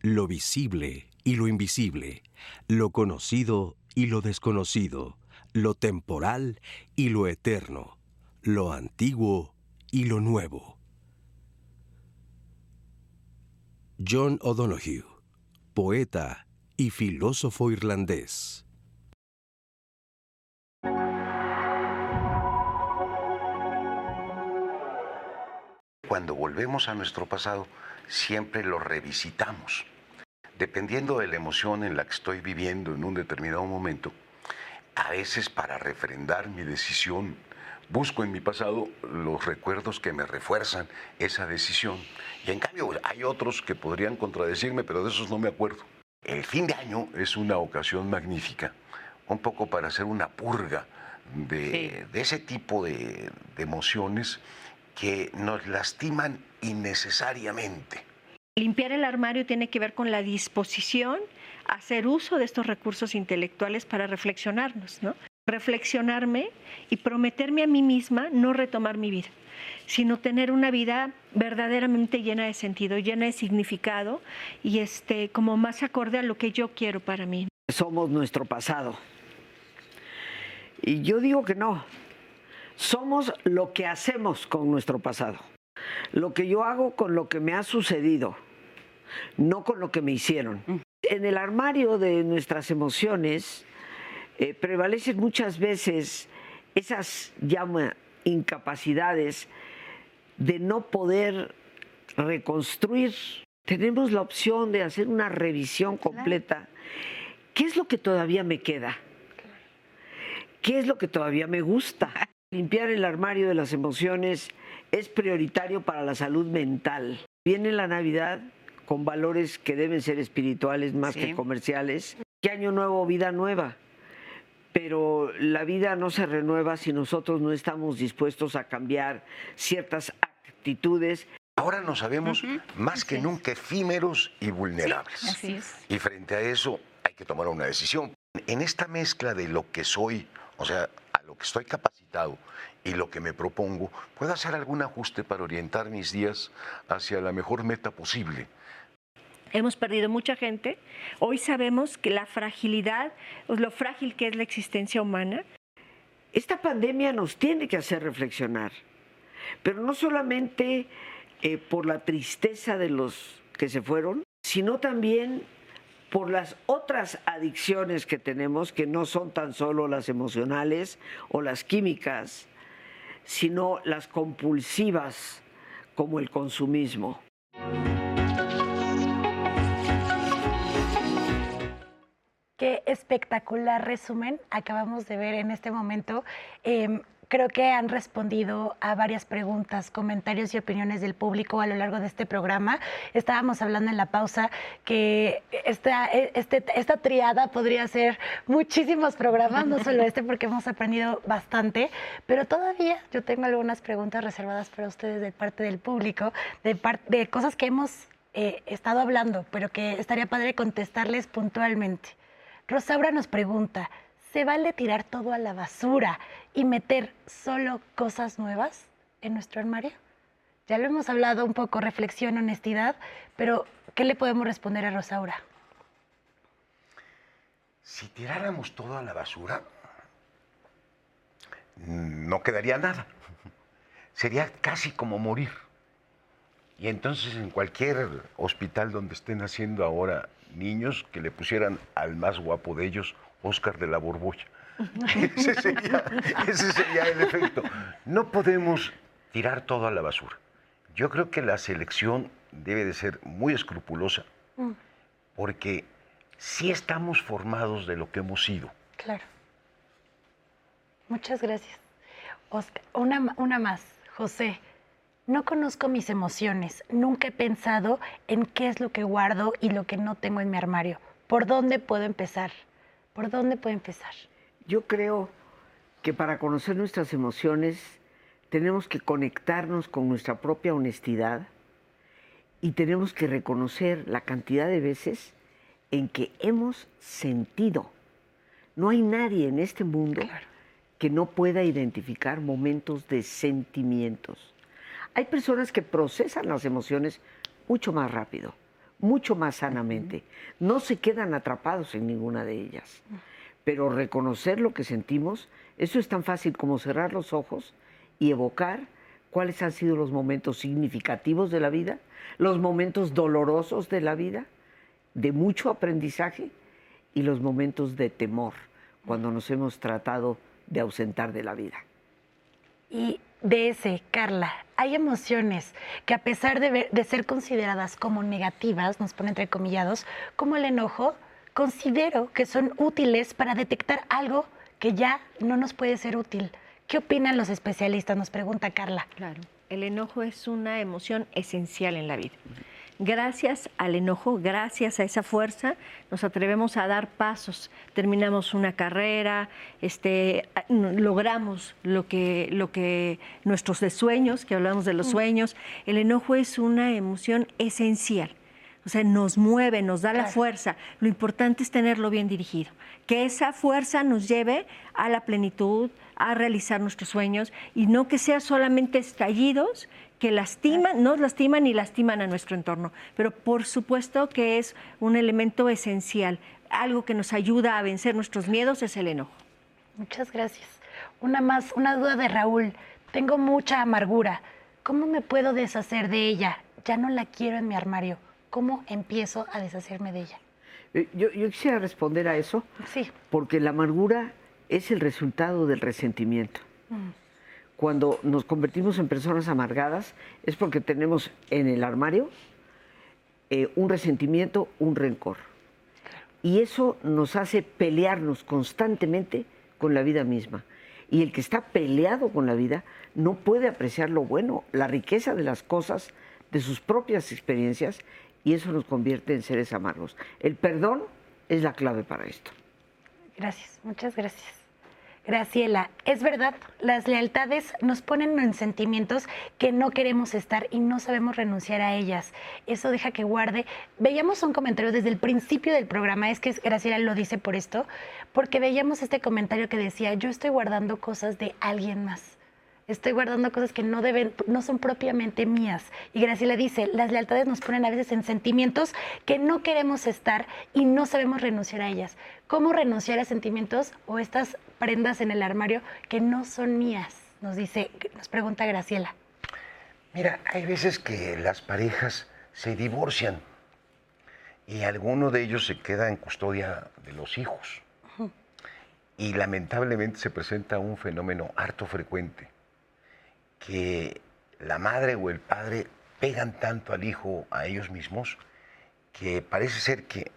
lo visible y lo invisible, lo conocido y lo desconocido, lo temporal y lo eterno, lo antiguo y lo nuevo. John O'Donoghue, poeta y filósofo irlandés. Cuando volvemos a nuestro pasado, siempre lo revisitamos. Dependiendo de la emoción en la que estoy viviendo en un determinado momento, a veces para refrendar mi decisión, busco en mi pasado los recuerdos que me refuerzan esa decisión. Y en cambio hay otros que podrían contradecirme, pero de esos no me acuerdo. El fin de año es una ocasión magnífica, un poco para hacer una purga de, ese tipo de emociones que nos lastiman innecesariamente. Limpiar el armario tiene que ver con la disposición a hacer uso de estos recursos intelectuales para reflexionarnos, ¿no? Reflexionarme y prometerme a mí misma no retomar mi vida, sino tener una vida verdaderamente llena de sentido, llena de significado y este como más acorde a lo que yo quiero para mí. Somos nuestro pasado. Y yo digo que no, Somos lo que hacemos con nuestro pasado. Lo que yo hago con lo que me ha sucedido, no con lo que me hicieron. En el armario de nuestras emociones eh, prevalecen muchas veces esas llama incapacidades de no poder reconstruir. Tenemos la opción de hacer una revisión completa. ¿Qué es lo que todavía me queda? ¿Qué es lo que todavía me gusta? Limpiar el armario de las emociones es prioritario para la salud mental. Viene la Navidad con valores que deben ser espirituales más que comerciales. ¿Qué año nuevo, vida nueva? Pero la vida no se renueva si nosotros no estamos dispuestos a cambiar ciertas actitudes. Ahora nos sabemos más que nunca efímeros y vulnerables. así es. Y frente a eso hay que tomar una decisión. En esta mezcla de lo que soy, o sea, lo que estoy capacitado y lo que me propongo, puedo hacer algún ajuste para orientar mis días hacia la mejor meta posible. Hemos perdido mucha gente. Hoy sabemos que la fragilidad, lo frágil que es la existencia humana. Esta pandemia nos tiene que hacer reflexionar, pero no solamente eh, por la tristeza de los que se fueron, sino también por las otras adicciones que tenemos, que no son tan solo las emocionales o las químicas, sino las compulsivas como el consumismo. Qué espectacular resumen acabamos de ver en este momento. Em, creo que han respondido a varias preguntas, comentarios y opiniones del público a lo largo de este programa. Estábamos hablando en la pausa que esta, este, esta triada podría ser muchísimos programas, no solo este, porque hemos aprendido bastante, pero todavía yo tengo algunas preguntas reservadas para ustedes de parte del público, de, de cosas que hemos eh, estado hablando, pero que estaría padre contestarles puntualmente. Rosaura nos pregunta, ¿se vale tirar todo a la basura y meter solo cosas nuevas en nuestro armario? Ya lo hemos hablado un poco, reflexión, honestidad, pero ¿qué le podemos responder a Rosaura? Si tiráramos todo a la basura, no quedaría nada. Sería casi como morir. Y entonces en cualquier hospital donde estén haciendo ahora niños que le pusieran al más guapo de ellos Oscar de la Borbolla. ese, sería, ese sería el efecto. No podemos tirar todo a la basura. Yo creo que la selección debe de ser muy escrupulosa, porque sí estamos formados de lo que hemos sido. Claro. Muchas gracias. Oscar, una, una más. José, no conozco mis emociones. Nunca he pensado en qué es lo que guardo y lo que no tengo en mi armario. ¿Por dónde puedo empezar? ¿Por dónde puedo empezar? Yo creo que para conocer nuestras emociones tenemos que conectarnos con nuestra propia honestidad y tenemos que reconocer la cantidad de veces en que hemos sentido. No hay nadie en este mundo que no pueda identificar momentos de sentimientos. Hay personas que procesan las emociones mucho más rápido, mucho más sanamente. No se quedan atrapados en ninguna de ellas. Pero reconocer lo que sentimos, eso es tan fácil como cerrar los ojos y evocar cuáles han sido los momentos significativos de la vida, los momentos dolorosos de la vida, de mucho aprendizaje y los momentos de temor, cuando nos hemos tratado de ausentar de la vida. Y de ese, Carla, hay emociones que a pesar de, de, ser consideradas como negativas, nos pone entre comillados, como el enojo, considero que son útiles para detectar algo que ya no nos puede ser útil. ¿Qué opinan los especialistas? Nos pregunta Carla. Claro, el enojo es una emoción esencial en la vida. Gracias al enojo, gracias a esa fuerza, nos atrevemos a dar pasos. Terminamos una carrera, este, logramos lo que, lo que nuestros sueños, que hablamos de los sueños. El enojo es una emoción esencial. O sea, nos mueve, nos da la fuerza. Lo importante es tenerlo bien dirigido. Que esa fuerza nos lleve a la plenitud, a realizar nuestros sueños y no que sea solamente estallidos que lastiman, nos lastiman y lastiman a nuestro entorno. Pero por supuesto que es un elemento esencial. Algo que nos ayuda a vencer nuestros miedos es el enojo. Muchas gracias. Una más, una duda de Raúl. Tengo mucha amargura. ¿Cómo me puedo deshacer de ella? Ya no la quiero en mi armario. ¿Cómo empiezo a deshacerme de ella? Eh, Yo, yo quisiera responder a eso Sí. porque la amargura es el resultado del resentimiento. Mm. Cuando nos convertimos en personas amargadas es porque tenemos en el armario eh, un resentimiento, un rencor. Y eso nos hace pelearnos constantemente con la vida misma. Y el que está peleado con la vida no puede apreciar lo bueno, la riqueza de las cosas, de sus propias experiencias, y eso nos convierte en seres amargos. El perdón es la clave para esto. Gracias, muchas gracias. Graciela, es verdad, las lealtades nos ponen en sentimientos que no queremos estar y no sabemos renunciar a ellas. Eso deja que guarde. Veíamos un comentario desde el principio del programa, es que Graciela lo dice por esto, porque veíamos este comentario que decía, yo estoy guardando cosas de alguien más. Estoy guardando cosas que no deben, no son propiamente mías. Y Graciela dice, las lealtades nos ponen a veces en sentimientos que no queremos estar y no sabemos renunciar a ellas. ¿Cómo renunciar a sentimientos o estas prendas en el armario que no son mías? Nos dice, nos pregunta Graciela. Mira, hay veces que las parejas se divorcian y alguno de ellos se queda en custodia de los hijos. Y lamentablemente se presenta un fenómeno harto frecuente, que la madre o el padre pegan tanto al hijo a ellos mismos que parece ser que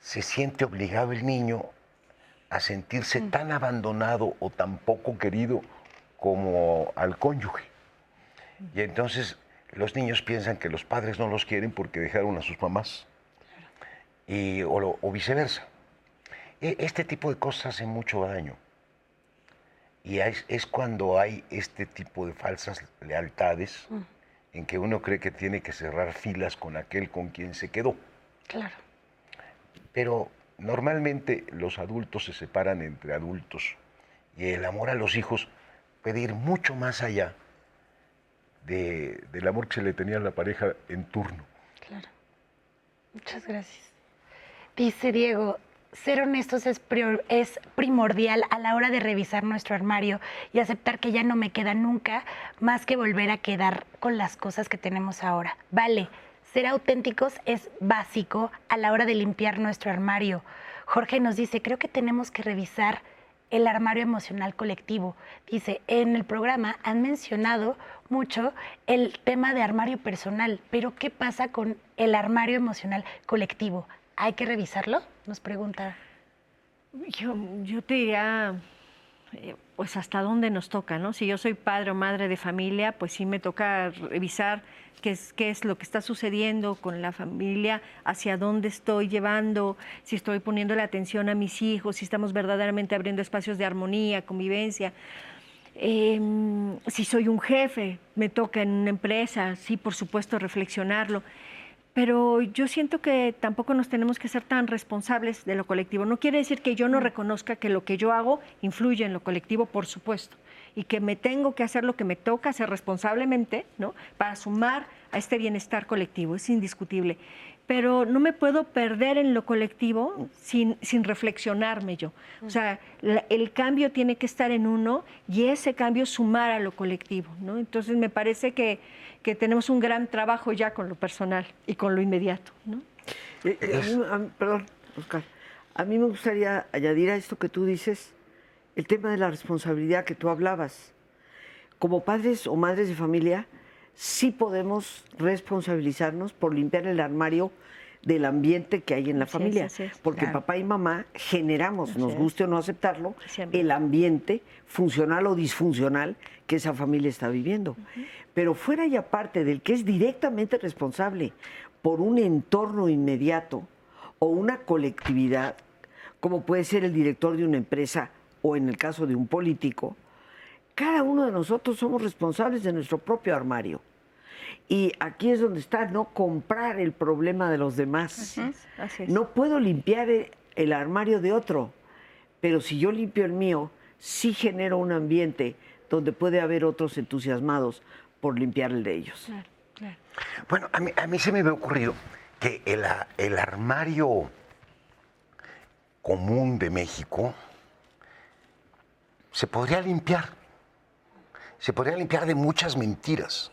se siente obligado el niño a sentirse tan abandonado o tan poco querido como al cónyuge. Y entonces los niños piensan que los padres no los quieren porque dejaron a sus mamás. Y, o, o viceversa. E- Este tipo de cosas hacen mucho daño. Y es, es cuando hay este tipo de falsas lealtades en que uno cree que tiene que cerrar filas con aquel con quien se quedó. Claro. Pero normalmente los adultos se separan entre adultos y el amor a los hijos puede ir mucho más allá de- del amor que se le tenía a la pareja en turno. Claro. Muchas gracias. Dice Diego, ser honestos es, primordial a la hora de revisar nuestro armario y aceptar que ya no me queda nunca más que volver a quedar con las cosas que tenemos ahora. Vale, ser auténticos es básico a la hora de limpiar nuestro armario. Jorge nos dice, creo que tenemos que revisar el armario emocional colectivo. Dice, en el programa han mencionado mucho el tema de armario personal, pero ¿qué pasa con el armario emocional colectivo? ¿Hay que revisarlo? Nos pregunta. Yo, yo te diría, eh, pues hasta dónde nos toca, ¿no? Si yo soy padre o madre de familia, pues sí me toca revisar qué es, qué es lo que está sucediendo con la familia, hacia dónde estoy llevando, si estoy poniendo la atención a mis hijos, si estamos verdaderamente abriendo espacios de armonía, convivencia. Em, si soy un jefe, me toca en una empresa, sí, por supuesto, reflexionarlo. Pero yo siento que tampoco nos tenemos que ser tan responsables de lo colectivo. No quiere decir que yo no reconozca que lo que yo hago influye en lo colectivo, por supuesto, y que me tengo que hacer lo que me toca hacer responsablemente, ¿no? Para sumar a este bienestar colectivo, es indiscutible. Pero no me puedo perder en lo colectivo sin, sin reflexionarme yo. O sea, la- el cambio tiene que estar en uno y ese cambio sumar a lo colectivo, ¿no? Entonces me parece que, que tenemos un gran trabajo ya con lo personal y con lo inmediato, ¿no? Eh, eh, a mí- a perdón, Oscar. A mí me gustaría añadir a esto que tú dices el tema de la responsabilidad que tú hablabas. Como padres o madres de familia, sí podemos responsabilizarnos por limpiar el armario del ambiente que hay en la familia. porque claro. papá y mamá generamos, nos guste o no aceptarlo, el ambiente funcional o disfuncional que esa familia está viviendo. Pero fuera y aparte del que es directamente responsable por un entorno inmediato o una colectividad, como puede ser el director de una empresa o en el caso de un político, cada uno de nosotros somos responsables de nuestro propio armario. Y aquí es donde está no comprar el problema de los demás. Así es. No puedo limpiar el armario de otro, pero si yo limpio el mío, sí genero un ambiente donde puede haber otros entusiasmados por limpiar el de ellos. Claro, claro. Bueno, a mí, a mí se me había ocurrido que el armario común de México se podría limpiar. Se podría limpiar de muchas mentiras.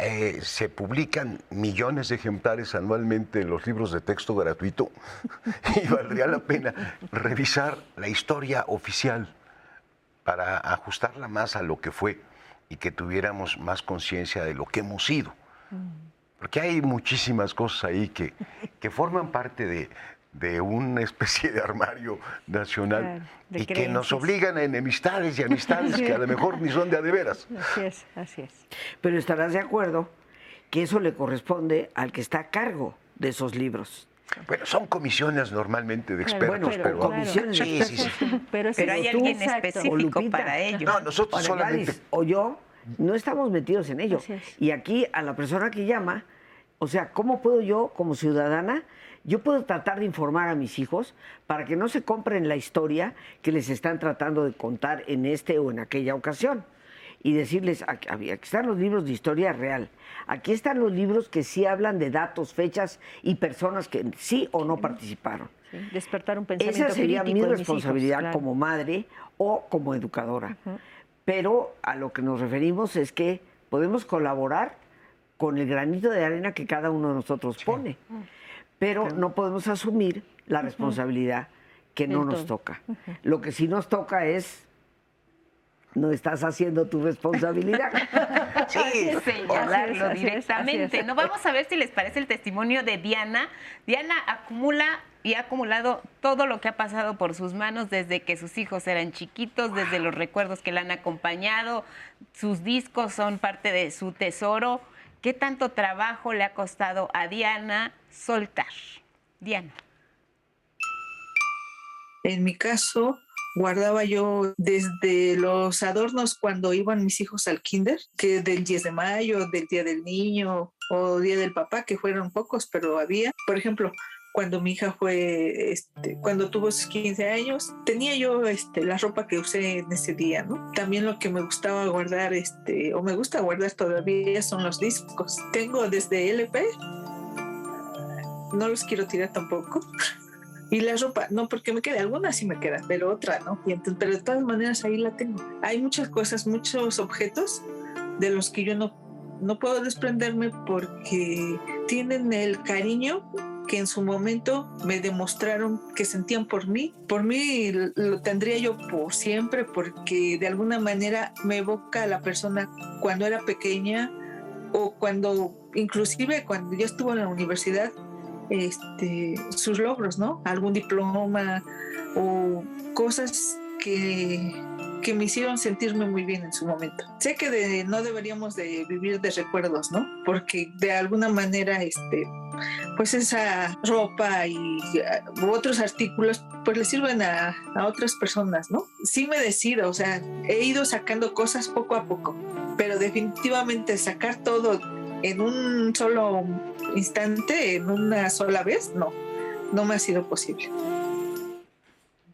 Eh, se publican millones de ejemplares anualmente en los libros de texto gratuito y valdría la pena revisar la historia oficial para ajustarla más a lo que fue y que tuviéramos más conciencia de lo que hemos sido. Porque hay muchísimas cosas ahí que, que forman parte de, de una especie de armario nacional y que nos obligan a enemistades y amistades que a lo mejor ni son de a de veras. Así es, así es. Pero estarás de acuerdo que eso le corresponde al que está a cargo de esos libros. Bueno, son comisiones normalmente de expertos, Bueno, pero, comisiones Sí, sí, sí. Pero, es Pero hay tú, alguien exacto. específico Lupita. para ello. No, nosotros solamente Gladys o yo no estamos metidos en ello. Así es. Y aquí a la persona que llama, o sea, ¿cómo puedo yo como ciudadana, yo puedo tratar de informar a mis hijos para que no se compren la historia que les están tratando de contar en este o en aquella ocasión? Y decirles, aquí, aquí están los libros de historia real, aquí están los libros que sí hablan de datos, fechas y personas que sí o no participaron. Sí, Despertar un pensamiento Esa sería mi hijos, responsabilidad claro. como madre o como educadora. Pero a lo que nos referimos es que podemos colaborar con el granito de arena que cada uno de nosotros pone. Pero no podemos asumir la responsabilidad que no nos toca. Lo que sí nos toca es no estás haciendo tu responsabilidad. Sí, señalarlo directamente. No vamos a ver si les parece el testimonio de Diana. Diana acumula y ha acumulado todo lo que ha pasado por sus manos desde que sus hijos eran chiquitos, desde los recuerdos que la han acompañado. Sus discos son parte de su tesoro. ¿Qué tanto trabajo le ha costado a Diana soltar? Diana. En mi caso, guardaba yo desde los adornos cuando iban mis hijos al kinder, que del 10 de mayo, del Día del Niño o Día del Papá, que fueron pocos, pero había. Por ejemplo, cuando mi hija fue, este, cuando tuvo sus 15 años, tenía yo este, la ropa que usé en ese día, ¿no? También lo que me gustaba guardar, este, o me gusta guardar todavía son los discos. Tengo desde LP, no los quiero tirar tampoco. Y la ropa, no porque me quede, algunas sí me quedan, pero otra no. Y entonces, pero de todas maneras ahí la tengo. Hay muchas cosas, muchos objetos de los que yo no, no puedo desprenderme porque tienen el cariño en su momento me demostraron que sentían por mí. Por mí lo tendría yo por siempre porque de alguna manera me evoca a la persona cuando era pequeña o cuando, inclusive cuando yo estuve en la universidad, este, sus logros, ¿no? Algún diploma o cosas que, que me hicieron sentirme muy bien en su momento. Sé que de- no deberíamos de vivir de recuerdos, ¿no? Porque de alguna manera, este, pues esa ropa y uh, otros artículos, pues le sirven a, a otras personas, ¿no? Sí me decido, o sea, he ido sacando cosas poco a poco, pero definitivamente sacar todo en un solo instante, en una sola vez, no, no me ha sido posible.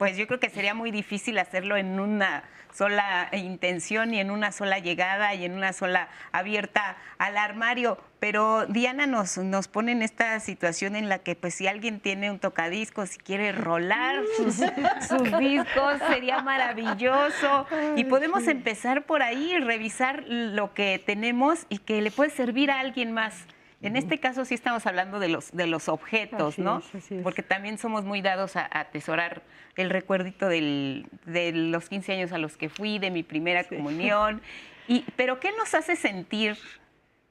Pues yo creo que sería muy difícil hacerlo en una sola intención y en una sola llegada y en una sola abierta al armario. Pero Diana nos, nos pone en esta situación en la que pues si alguien tiene un tocadiscos, si quiere rolar sus, sus discos, sería maravilloso. Y podemos empezar por ahí, revisar lo que tenemos y que le puede servir a alguien más. En este caso sí estamos hablando de los, de los objetos, Así ¿no? es, así es. Porque también somos muy dados a a atesorar el recuerdito del- de los 15 años a los que fui, de mi primera comunión. Y, pero ¿qué nos hace sentir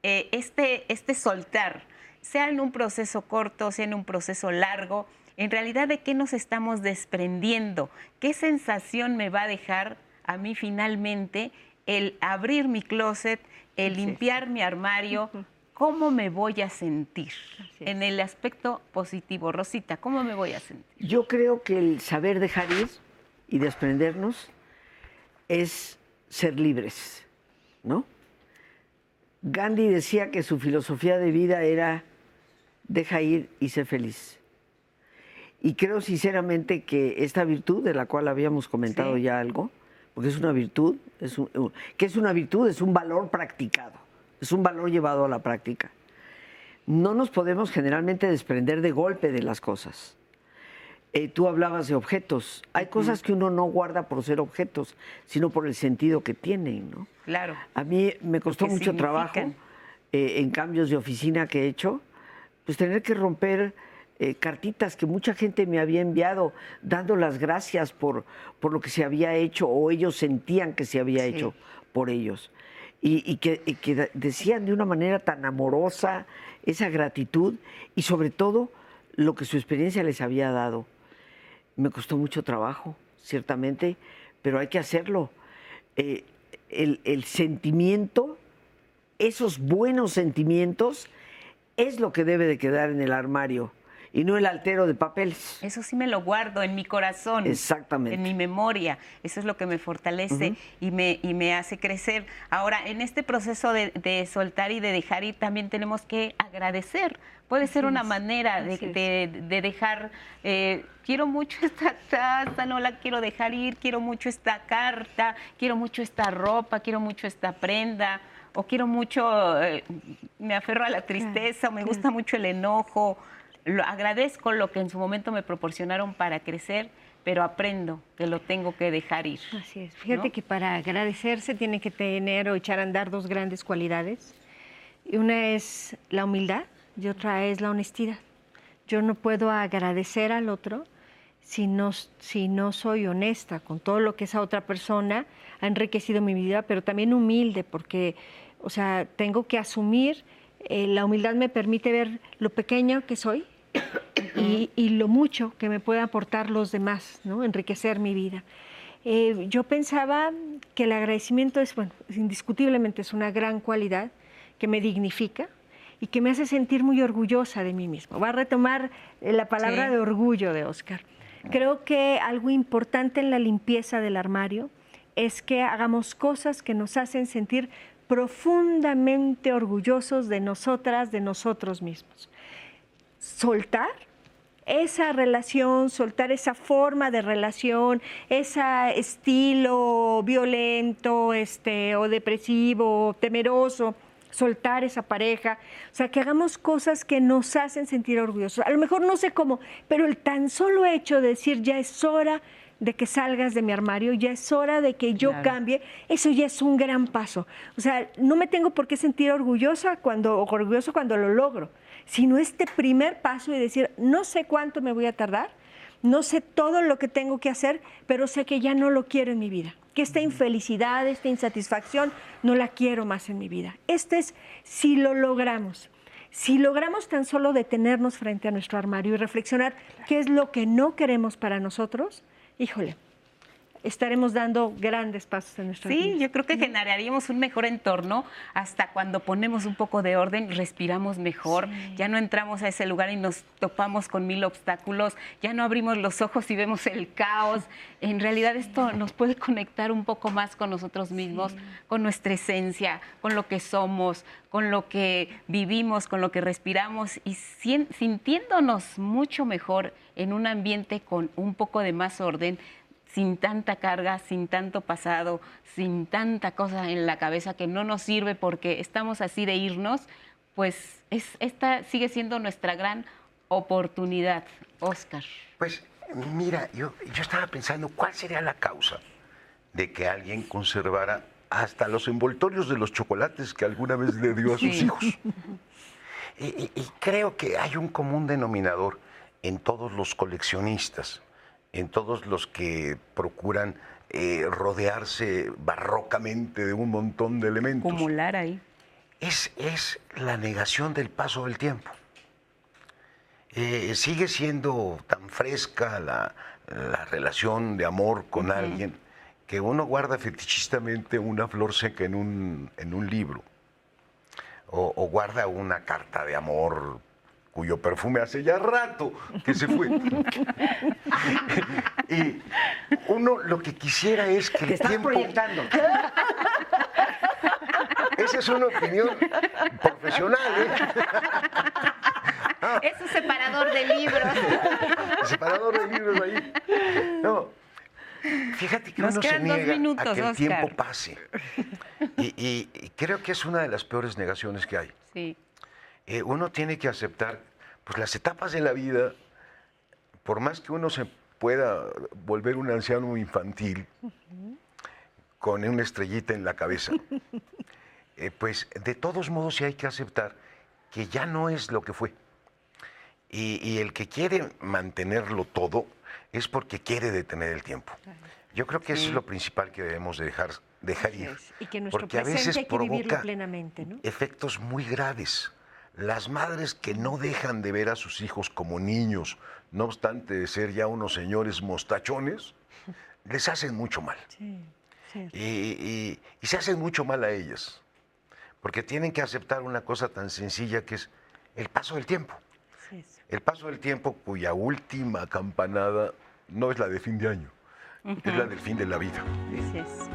eh, este, este soltar? Sea en un proceso corto, sea en un proceso largo, en realidad de qué nos estamos desprendiendo, qué sensación me va a dejar a mí finalmente el abrir mi closet, el limpiar mi armario, ¿cómo me voy a sentir? En el aspecto positivo, Rosita, ¿cómo me voy a sentir? Yo creo que el saber dejar ir y desprendernos es ser libres, ¿no? Gandhi decía que su filosofía de vida era deja ir y sé feliz. Y creo sinceramente que esta virtud, de la cual habíamos comentado Sí. ya algo, porque es una virtud, es un- un- que es una virtud, es un valor practicado, es un valor llevado a la práctica. No nos podemos generalmente desprender de golpe de las cosas. eh, tú hablabas de objetos. Hay cosas que uno no guarda por ser objetos, sino por el sentido que tienen, ¿no? Claro. A mí me costó ¿Qué mucho trabajo eh, en cambios de oficina que he hecho, pues tener que romper eh, cartitas que mucha gente me había enviado, dando las gracias por, por lo que se había hecho o ellos sentían que se había Sí. hecho por ellos. Y, que, decían de una manera tan amorosa esa gratitud y sobre todo lo que su experiencia les había dado. Me costó mucho trabajo, ciertamente, pero hay que hacerlo. Eh, el, el sentimiento, esos buenos sentimientos, es lo que debe de quedar en el armario y no el altero de papeles. Eso sí me lo guardo en mi corazón. Exactamente. En mi memoria. Eso es lo que me fortalece y, me, y me hace crecer. Ahora, en este proceso de, de soltar y de dejar ir, también tenemos que agradecer. Puede ser una es, manera de- de dejar, eh, quiero mucho esta taza, no la quiero dejar ir, quiero mucho esta carta, quiero mucho esta ropa, quiero mucho esta prenda, o quiero mucho, eh, me aferro a la tristeza, o me gusta mucho el enojo. Lo, agradezco lo que en su momento me proporcionaron para crecer, pero aprendo que lo tengo que dejar ir. Así es. Fíjate ¿no? que para agradecerse tiene que tener o echar a andar dos grandes cualidades. Una es la humildad y otra es la honestidad. Yo no puedo agradecer al otro si no, si no soy honesta con todo lo que esa otra persona ha enriquecido mi vida, pero también humilde, porque, o sea, tengo que asumir, eh, la humildad me permite ver lo pequeño que soy y, y lo mucho que me pueden aportar los demás, ¿no? enriquecer mi vida. Eh, yo pensaba que el agradecimiento es, bueno, indiscutiblemente es una gran cualidad que me dignifica y que me hace sentir muy orgullosa de mí misma. Voy a retomar eh, la palabra Sí. de orgullo de Oscar. Creo que algo importante en la limpieza del armario es que hagamos cosas que nos hacen sentir profundamente orgullosos de nosotras, de nosotros mismos soltar esa relación, soltar esa forma de relación, ese estilo violento, este, o depresivo, o temeroso, soltar esa pareja, o sea, que hagamos cosas que nos hacen sentir orgullosos. A lo mejor no sé cómo, pero el tan solo hecho de decir ya es hora de que salgas de mi armario, ya es hora de que yo Claro. cambie, eso ya es un gran paso. O sea, no me tengo por qué sentir orgullosa cuando, o orgulloso cuando lo logro, sino este primer paso y decir, no sé cuánto me voy a tardar, no sé todo lo que tengo que hacer, pero sé que ya no lo quiero en mi vida, que esta infelicidad, esta insatisfacción, no la quiero más en mi vida. Este es si lo logramos. Si logramos tan solo detenernos frente a nuestro armario y reflexionar qué es lo que no queremos para nosotros, híjole, estaremos dando grandes pasos en nuestra vida. Sí, yo creo que generaríamos un mejor entorno hasta cuando ponemos un poco de orden, respiramos mejor, ya no entramos a ese lugar y nos topamos con mil obstáculos, ya no abrimos los ojos y vemos el caos. En realidad esto nos puede conectar un poco más con nosotros mismos, con nuestra esencia, con lo que somos, con lo que vivimos, con lo que respiramos y sintiéndonos mucho mejor en un ambiente con un poco de más orden, sin tanta carga, sin tanto pasado, sin tanta cosa en la cabeza que no nos sirve porque estamos así de irnos, pues es, esta sigue siendo nuestra gran oportunidad, Oscar. Pues mira, yo, yo estaba pensando cuál sería la causa de que alguien conservara hasta los envoltorios de los chocolates que alguna vez le dio a sus Sí. hijos. Y, y- y creo que hay un común denominador en todos los coleccionistas, en todos los que procuran eh, rodearse barrocamente de un montón de elementos. Acumular ahí. Es, es la negación del paso del tiempo. Eh, sigue siendo tan fresca la, la relación de amor con alguien que uno guarda fetichistamente una flor seca en un, en un libro o, o guarda una carta de amor cuyo perfume hace ya rato que se fue. y uno lo que quisiera es que Te el estás tiempo... proyectando. Esa es una opinión profesional, ¿eh? Es un separador de libros. Separador de libros ahí. No, fíjate que Nos uno se niega minutos, a que el Oscar. tiempo pase. Y, y- y creo que es una de las peores negaciones que hay. Sí. Eh, uno tiene que aceptar pues, las etapas de la vida por más que uno se pueda volver un anciano infantil con una estrellita en la cabeza, eh, pues de todos modos sí hay que aceptar que ya no es lo que fue. Y, y el que quiere mantenerlo todo es porque quiere detener el tiempo. Yo creo que eso es lo principal que debemos de dejar, dejar ir. Y que nuestro porque a presente veces hay que vivirlo provoca plenamente, ¿no? efectos muy graves. Las madres que no dejan de ver a sus hijos como niños, no obstante de ser ya unos señores mostachones, les hacen mucho mal. Sí. Y, y- y se hacen mucho mal a ellas, porque tienen que aceptar una cosa tan sencilla que es el paso del tiempo. Sí. El paso del tiempo cuya última campanada no es la de fin de año, es la del fin de la vida. Así es.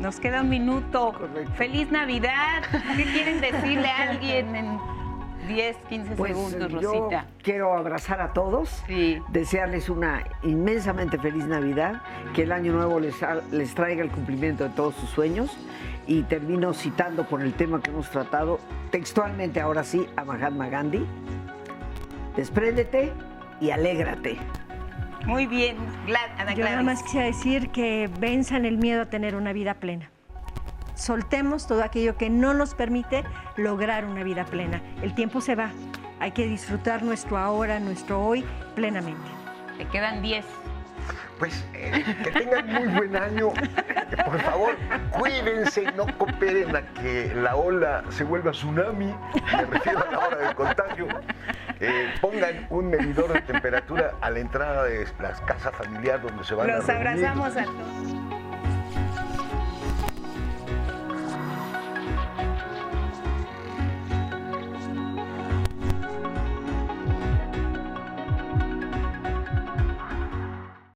Nos queda un minuto. Feliz Navidad. ¿Qué quieren decirle a alguien en 10, 15 Pues segundos, yo Rosita? quiero abrazar a todos, Sí. desearles una inmensamente feliz Navidad, que el año nuevo les, les traiga el cumplimiento de todos sus sueños y termino citando por el tema que hemos tratado textualmente ahora sí a Mahatma Gandhi. Despréndete y alégrate. Muy bien, Ana Yo nada más quisiera decir que venzan el miedo a tener una vida plena. Soltemos todo aquello que no nos permite lograr una vida plena. El tiempo se va. Hay que disfrutar nuestro ahora, nuestro hoy plenamente. Te quedan 10. Pues eh, que tengan muy buen año. Por favor, cuídense, no cooperen a que la ola se vuelva tsunami. Me refiero a la hora del contagio. Eh, pongan un medidor de temperatura a la entrada de la casa familiar donde se van a Los abrazamos a todos.